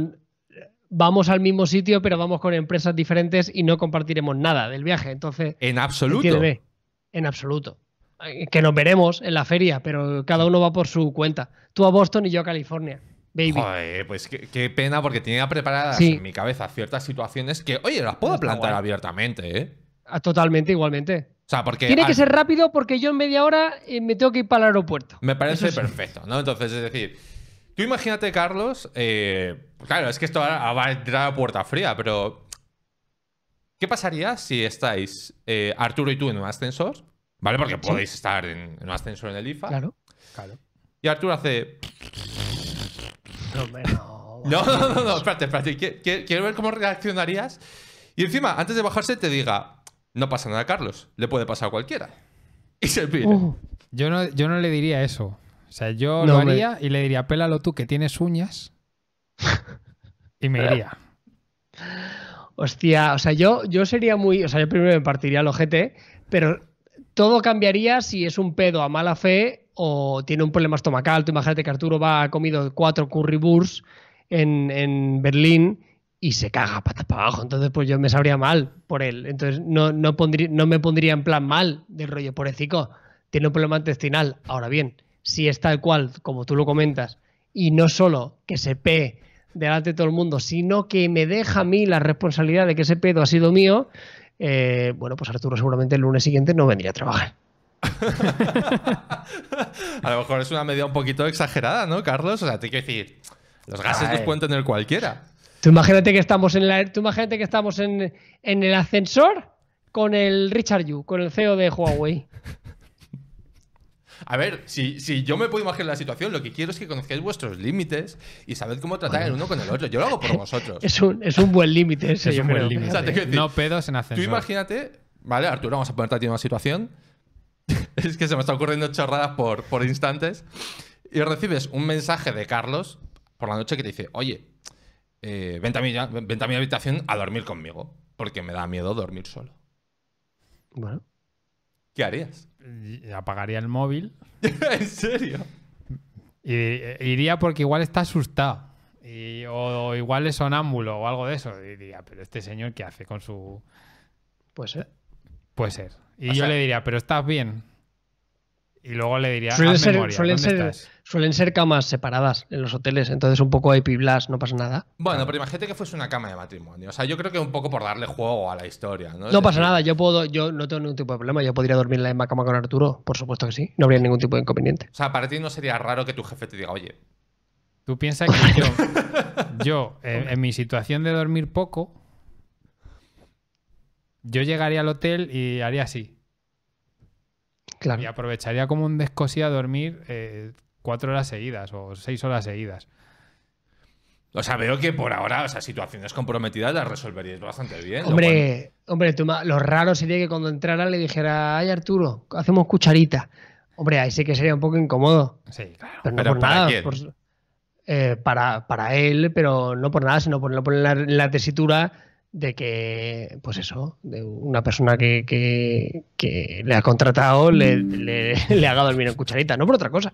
C: vamos al mismo sitio, pero vamos con empresas diferentes y no compartiremos nada del viaje. Entonces,
A: En absoluto.
C: entiéndeme, en absoluto. Que nos veremos en la feria, pero cada uno va por su cuenta. Tú a Boston y yo a California. Baby.
A: Joder, pues qué, qué pena porque tenía preparadas
C: Sí.
A: en mi cabeza ciertas situaciones que, oye, las puedo
C: Está
A: plantar
C: guay.
A: abiertamente, ¿eh?
C: Ah, Totalmente, igualmente.
A: O sea, porque
C: Tiene que ser rápido porque yo en media hora eh, me tengo que ir para el aeropuerto.
A: me parece
C: Eso sí.
A: perfecto, ¿no? Entonces, es decir, tú imagínate, Carlos, eh, claro, es que esto ahora va a entrar a puerta fría, pero ¿qué pasaría si estáis eh, Arturo y tú en un ascensor? ¿Vale? Porque podéis estar en, en un ascensor en el IFA.
C: Claro.
A: Y Arturo hace.
C: No, no. *laughs*
A: No, no, no, no, espérate, espérate. qui- qui- Quiero ver cómo reaccionarías. Y encima, antes de bajarse, te diga: No pasa nada, Carlos. Le puede pasar a cualquiera. Y se pide.
C: Uh,
B: Yo no, yo no le diría eso. O sea, yo
C: No,
B: lo
C: hombre.
B: haría y le diría, pélalo tú que tienes uñas. Y me iría.
C: hostia, o sea, yo, yo sería muy. O sea, yo primero me partiría el ojete, pero todo cambiaría si es un pedo a mala fe o tiene un problema estomacal. Tú imagínate que Arturo va, ha comido cuatro currywurst en, en Berlín y se caga pata para abajo. Entonces, pues yo me sabría mal por él. Entonces, no, no, pondría, no me pondría en plan mal del rollo, pobrecito, tiene un problema intestinal. Ahora bien, si es tal cual, como tú lo comentas, y no solo que se pe delante de todo el mundo, sino que me deja a mí la responsabilidad de que ese pedo ha sido mío, eh, bueno, pues Arturo seguramente el lunes siguiente no vendría a trabajar. *laughs*
A: A lo mejor es una medida un poquito exagerada, ¿no, Carlos? O sea, te quiero decir: Los gases los
C: Ay.
A: pueden tener cualquiera.
C: Tú imagínate que estamos en la, tú imagínate que estamos en, en el ascensor con el Richard Yu, con el CEO de Huawei. *laughs*
A: A ver, si, si yo me puedo imaginar la situación, lo que quiero es que conozcáis vuestros límites y sabed cómo tratar el uno con el otro. Yo lo hago por vosotros.
C: Es un, es un buen límite ese,
B: Es
C: yo
B: un buen límite.
A: O sea, te quiero decir,
B: No pedos en
A: Tú
B: ascensor.
A: imagínate, vale, Arturo, vamos a ponerte a ti en una situación. *laughs* es que se me está ocurriendo chorradas por, por instantes. Y recibes un mensaje de Carlos por la noche que te dice: Oye, eh, vente, a mi, vente a mi habitación a dormir conmigo, porque me da miedo dormir solo.
C: Bueno,
A: ¿Qué harías?
B: Apagaría el móvil. *laughs*
A: ¿En serio?
B: Y eh, iría porque igual está asustado. Y- o, o igual es sonámbulo o algo de eso. Y diría, pero este señor, ¿qué hace con su...?
C: pues eh.
B: Puede ser. Y
A: O
B: yo
A: sea-
B: le diría, pero estás bien. Y luego le diría,
C: Suelen ser,
B: memoria,
C: suelen,
B: ¿dónde
C: ser,
B: estás?
C: suelen ser camas separadas en los hoteles, entonces un poco IP blast, no pasa nada.
A: Bueno, pero imagínate que fuese una cama de matrimonio. O sea, yo creo que un poco por darle juego a la historia, ¿no?
C: No pasa
A: decir,
C: nada, yo puedo, yo no tengo ningún tipo de problema, yo podría dormir en la misma cama con Arturo, por supuesto que sí, no habría ningún tipo de inconveniente.
A: O sea, para ti no sería raro que tu jefe te diga, oye,
B: Tú piensas que yo, *laughs* yo en, en mi situación de dormir poco, yo llegaría al hotel y haría así.
C: Claro.
B: Y aprovecharía como un descosí a dormir eh, cuatro horas seguidas o seis horas seguidas.
A: O sea, veo que por ahora, o sea, situaciones comprometidas las resolveríais bastante bien. lo cual-
C: Hombre, hombre, tú lo raro sería que cuando entrara le dijera, ay Arturo, hacemos cucharita. Hombre, ahí sí que sería un poco incómodo.
B: Sí, claro.
C: Pero no
A: ¿Pero
C: por
A: para
C: nada.
A: quién?
C: por- eh, para, para él, pero no por nada, sino en la, en la tesitura de que, pues eso, de una persona que, que- que le ha contratado le, le- le haga dormir en cucharita, no por otra cosa.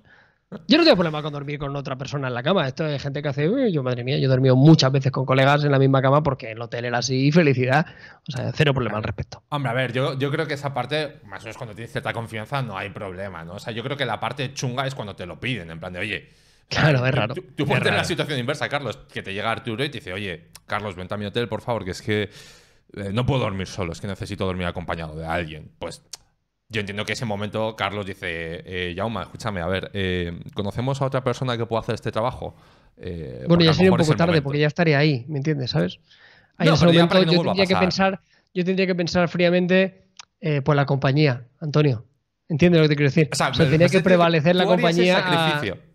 C: Yo no tengo problema con dormir con otra persona en la cama. Esto es gente que hace, "Uy, yo madre mía, yo he dormido muchas veces con colegas en la misma cama porque el hotel era así, felicidad. O sea, cero problema al respecto.
A: Hombre, a ver, yo, yo creo que esa parte, más o menos cuando tienes cierta confianza, no hay problema, ¿no? O sea, yo creo que la parte chunga es cuando te lo piden, en plan de, oye.
C: Claro, es raro.
A: Tú, tú ponte en la situación inversa, Carlos, que te llega Arturo y te dice, oye, Carlos, vente a mi hotel, por favor, que es que eh, no puedo dormir solo, es que necesito dormir acompañado de alguien. Pues yo entiendo que ese momento Carlos dice, eh, Jauma, escúchame, a ver, eh, ¿conocemos a otra persona que pueda hacer este trabajo? Eh,
C: Bueno, ya sería un poco tarde
A: momento".
C: porque ya estaría ahí, ¿me entiendes? ¿Sabes? Ahí
A: No,
C: en ese momento
A: no
C: yo tendría que pensar, yo tendría que pensar fríamente eh, por la compañía, Antonio. ¿Entiendes lo que te quiero decir?
A: O sea,
C: O sea, tenía que prevalecer la compañía. a-
A: sacrificio.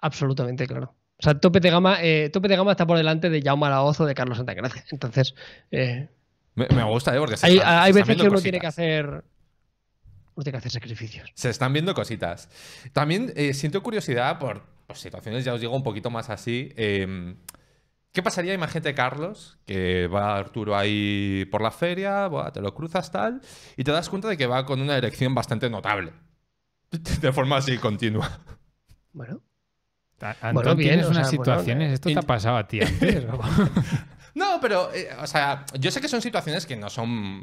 C: Absolutamente, claro. O sea, tope de gama, eh, tope de gama está por delante de Jaume Alaoz o de Carlos Santagracia. Entonces, eh,
A: Me, me gusta, ¿eh? Porque se
C: hay,
A: se
C: hay veces que uno
A: cositas.
C: tiene que hacer. Uno tiene que hacer sacrificios.
A: Se están viendo cositas. También eh, siento curiosidad por, por situaciones, ya os digo, un poquito más así. eh, ¿Qué pasaría, imagínate, Carlos, que va Arturo ahí por la feria, te lo cruzas tal, y te das cuenta de que va con una erección bastante notable? *laughs* De forma así continua.
C: Bueno,
B: Antón,
C: Bueno, bien,
B: tienes
C: o
B: unas
C: sea, bueno,
B: situaciones. ¿Esto te ha pasado a ti antes? *laughs*
A: No, pero, eh, o sea, yo sé que son situaciones que no son,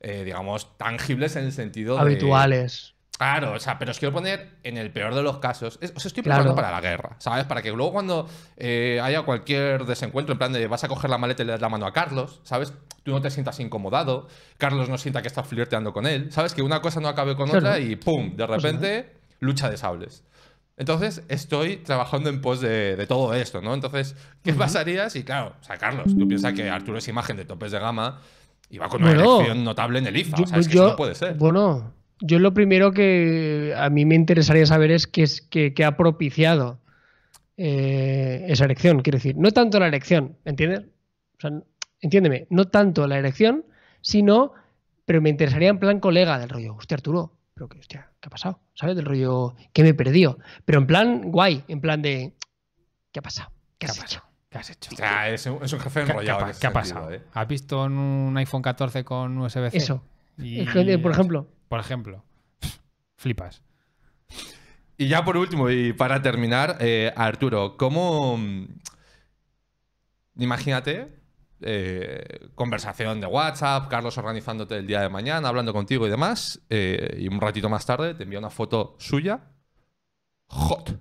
A: eh, digamos, tangibles en el sentido de...
C: habituales.
A: Claro, o sea, pero os quiero poner en el peor de los casos. Es- os estoy
C: Claro.
A: preparando para la guerra, ¿sabes? Para que luego cuando eh, haya cualquier desencuentro, en plan de vas a coger la maleta y le das la mano a Carlos, ¿sabes? Tú no te sientas incomodado, Carlos no sienta que estás flirteando con él, ¿sabes? Que una cosa no acabe con
C: Claro.
A: otra y ¡pum! De repente, lucha de sables. Entonces, estoy trabajando en pos de, de todo esto, ¿no? Entonces, ¿qué pasaría si, claro, o sea, Carlos, tú piensas que Arturo es imagen de topes de gama y va con una
C: Bueno,
A: elección notable en el IFA?
C: Yo-
A: o sea, es que
C: yo-
A: eso no puede ser.
C: Bueno, yo lo primero que a mí me interesaría saber es qué es que, que ha propiciado eh, esa elección. Quiero decir, no tanto la elección, ¿entiendes? O sea, entiéndeme, no tanto la elección, sino, pero me interesaría en plan colega del rollo, hostia, Arturo, pero que, hostia, ¿qué ha pasado? ¿Sabes? Del rollo, que me he perdido. Pero en plan guay, en plan de, ¿qué ha pasado? ¿Qué,
B: ¿Qué
C: has
B: ha
C: hecho?
B: pasado? ¿Qué has hecho?
A: O sea, es un, es un jefe
B: ¿Qué, qué
A: enrollado. ese
B: qué ha
A: sentido,
B: pasado?
A: ¿eh?
B: ¿Has visto un iPhone 14 con USB-C?
C: Eso.
B: Y-
C: que, Por ejemplo,
B: Por ejemplo. *laughs* Flipas.
A: Y ya por último, y para terminar, eh, Arturo, ¿cómo. mm, Imagínate, eh, conversación de WhatsApp, Carlos organizándote el día de mañana, hablando contigo y demás, eh, y un ratito más tarde te envía una foto suya. Hot.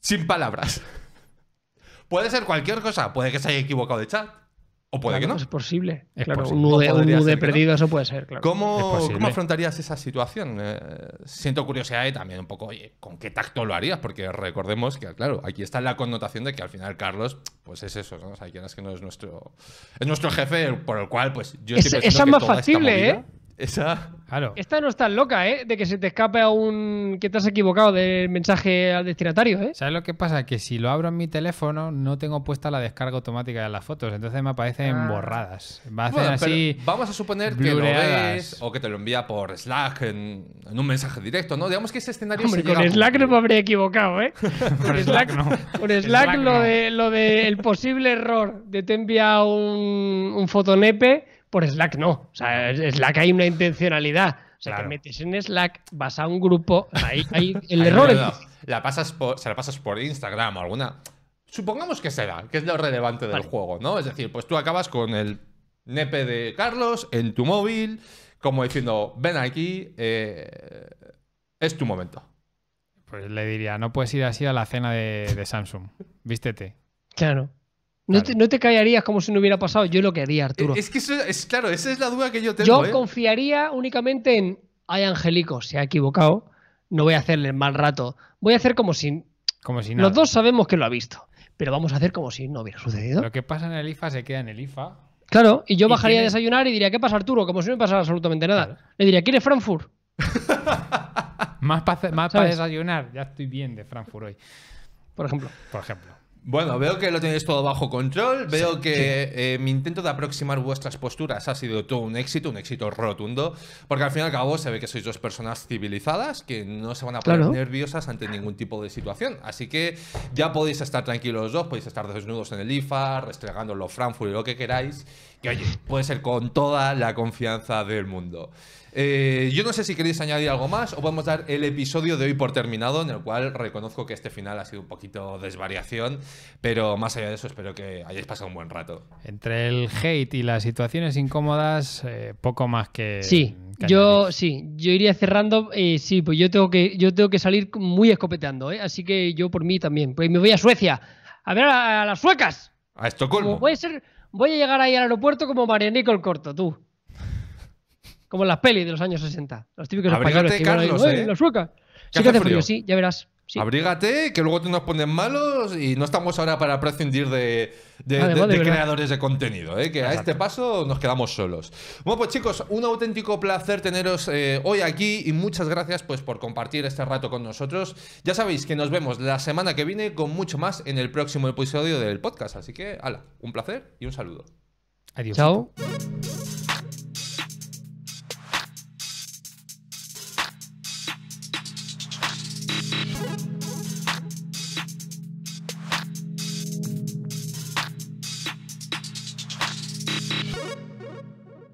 A: Sin palabras. *laughs* Puede ser cualquier cosa, puede que se haya equivocado de chat, o puede que no.
C: Es posible.
B: Es
C: claro,
B: posible.
C: un nude,
A: O
C: un
A: no.
C: perdido, eso puede ser, claro.
B: Es
A: ¿Cómo. ¿Cómo afrontarías esa situación? Eh, siento curiosidad y también un poco, oye, ¿con qué tacto lo harías? Porque recordemos que, claro, aquí está la connotación de que al final Carlos, pues es eso, ¿no? O sea, quieras que no es nuestro, es nuestro jefe, por el cual, pues yo
C: Esa-
A: siempre
C: esa es más factible,
A: movida-
C: ¿eh?
A: Esa.
B: Claro.
C: Esta no es tan loca, ¿eh? De que se te escape a un... que te has equivocado del mensaje al destinatario, ¿eh?
B: ¿Sabes lo que pasa? Que si lo abro en mi teléfono, no tengo puesta la descarga automática de las fotos. Entonces me aparecen
C: Ah.
B: borradas. Va a hacer
A: Bueno,
B: así.
A: vamos a suponer que lo ves o que te lo envía por Slack en, en un mensaje directo, ¿no? Digamos que ese escenario
C: Hombre,
A: se llega
C: con
A: a
C: Slack no me habría equivocado, ¿eh? *laughs* Con Slack,
B: no.
C: con Slack,
B: Slack
C: lo,
B: no.
C: de, lo de el posible error de te envía un, un fotonepe, por Slack no. O sea, Slack hay una intencionalidad. O sea,
B: Claro.
C: te metes en Slack, vas a un grupo, ahí, ahí *laughs* el
A: Ahí
C: error
A: no, La pasas por, se la pasas por Instagram o alguna. Supongamos que se da, que es lo relevante del
C: Vale.
A: juego, ¿no? Es decir, pues tú acabas con el nepe de Carlos en tu móvil, como diciendo, ven aquí, eh, es tu momento.
B: Pues le diría, no puedes ir así a la cena de, de Samsung. Vístete.
C: Claro. No,
A: Claro.
C: Te, no te callarías como si no hubiera pasado. Yo lo que haría, Arturo.
A: Es que eso es claro, esa es la duda que yo tengo.
C: Yo
A: ¿eh?
C: confiaría únicamente en, ay, Angélico, se ha equivocado, no voy a hacerle el mal rato. Voy a hacer como si...
B: Como si nada.
C: Los dos sabemos que lo ha visto, pero vamos a hacer como si no hubiera sucedido.
B: Lo que pasa en el IFA se queda en el IFA.
C: Claro, y yo
B: Y
C: bajaría a desayunar y diría, ¿qué pasa, Arturo? Como si no me pasara absolutamente nada.
B: Claro.
C: Le diría, ¿quieres Frankfurt?
B: más *laughs* para más pa desayunar. Ya estoy bien de Frankfurt hoy,
C: Por ejemplo.
B: por ejemplo.
A: Bueno, veo que lo tenéis todo bajo control. Veo que eh, mi intento de aproximar vuestras posturas ha sido todo un éxito, un éxito rotundo. Porque al fin y al cabo se ve que sois dos personas civilizadas que no se van a poner
C: Claro.
A: nerviosas ante ningún tipo de situación. Así que ya podéis estar tranquilos los dos, podéis estar desnudos en el IFA, restregando los Frankfurt y lo que queráis. Que oye, puede ser con toda la confianza del mundo. Eh, yo no sé si queréis añadir algo más o podemos dar el episodio de hoy por terminado, en el cual reconozco que este final ha sido un poquito desvariación, pero más allá de eso espero que hayáis pasado un buen rato.
B: Entre el hate y las situaciones incómodas, eh, poco más que.
C: Sí,
B: que
C: yo
B: añadir.
C: sí, yo iría cerrando. eh, sí, pues yo tengo que yo tengo que salir muy escopeteando, ¿eh? así que yo por mí también. Pues me voy a Suecia a ver a, a las suecas.
A: A Estocolmo.
C: voy a ser, voy a llegar ahí al aeropuerto como Marianico el corto, tú. Como las pelis de los años 60. Los típicos
A: Abrígate,
C: españoles
A: Carlos,
C: "Uy,
A: ¿eh?
C: la sueca. Sí que
A: hace frío,
C: sí, ya verás. Sí.
A: Abrígate, que luego te nos ponen malos y no estamos ahora para prescindir de, de-
C: Además,
A: de-
C: de
A: de
C: verdad.
A: creadores de contenido, ¿eh? que a este paso nos quedamos solos. Bueno, pues chicos, un auténtico placer teneros eh, hoy aquí y muchas gracias pues, por compartir este rato con nosotros. Ya sabéis que nos vemos la semana que viene con mucho más en el próximo episodio del podcast, así que, ala, un placer y un saludo.
B: Adiós.
C: Chao.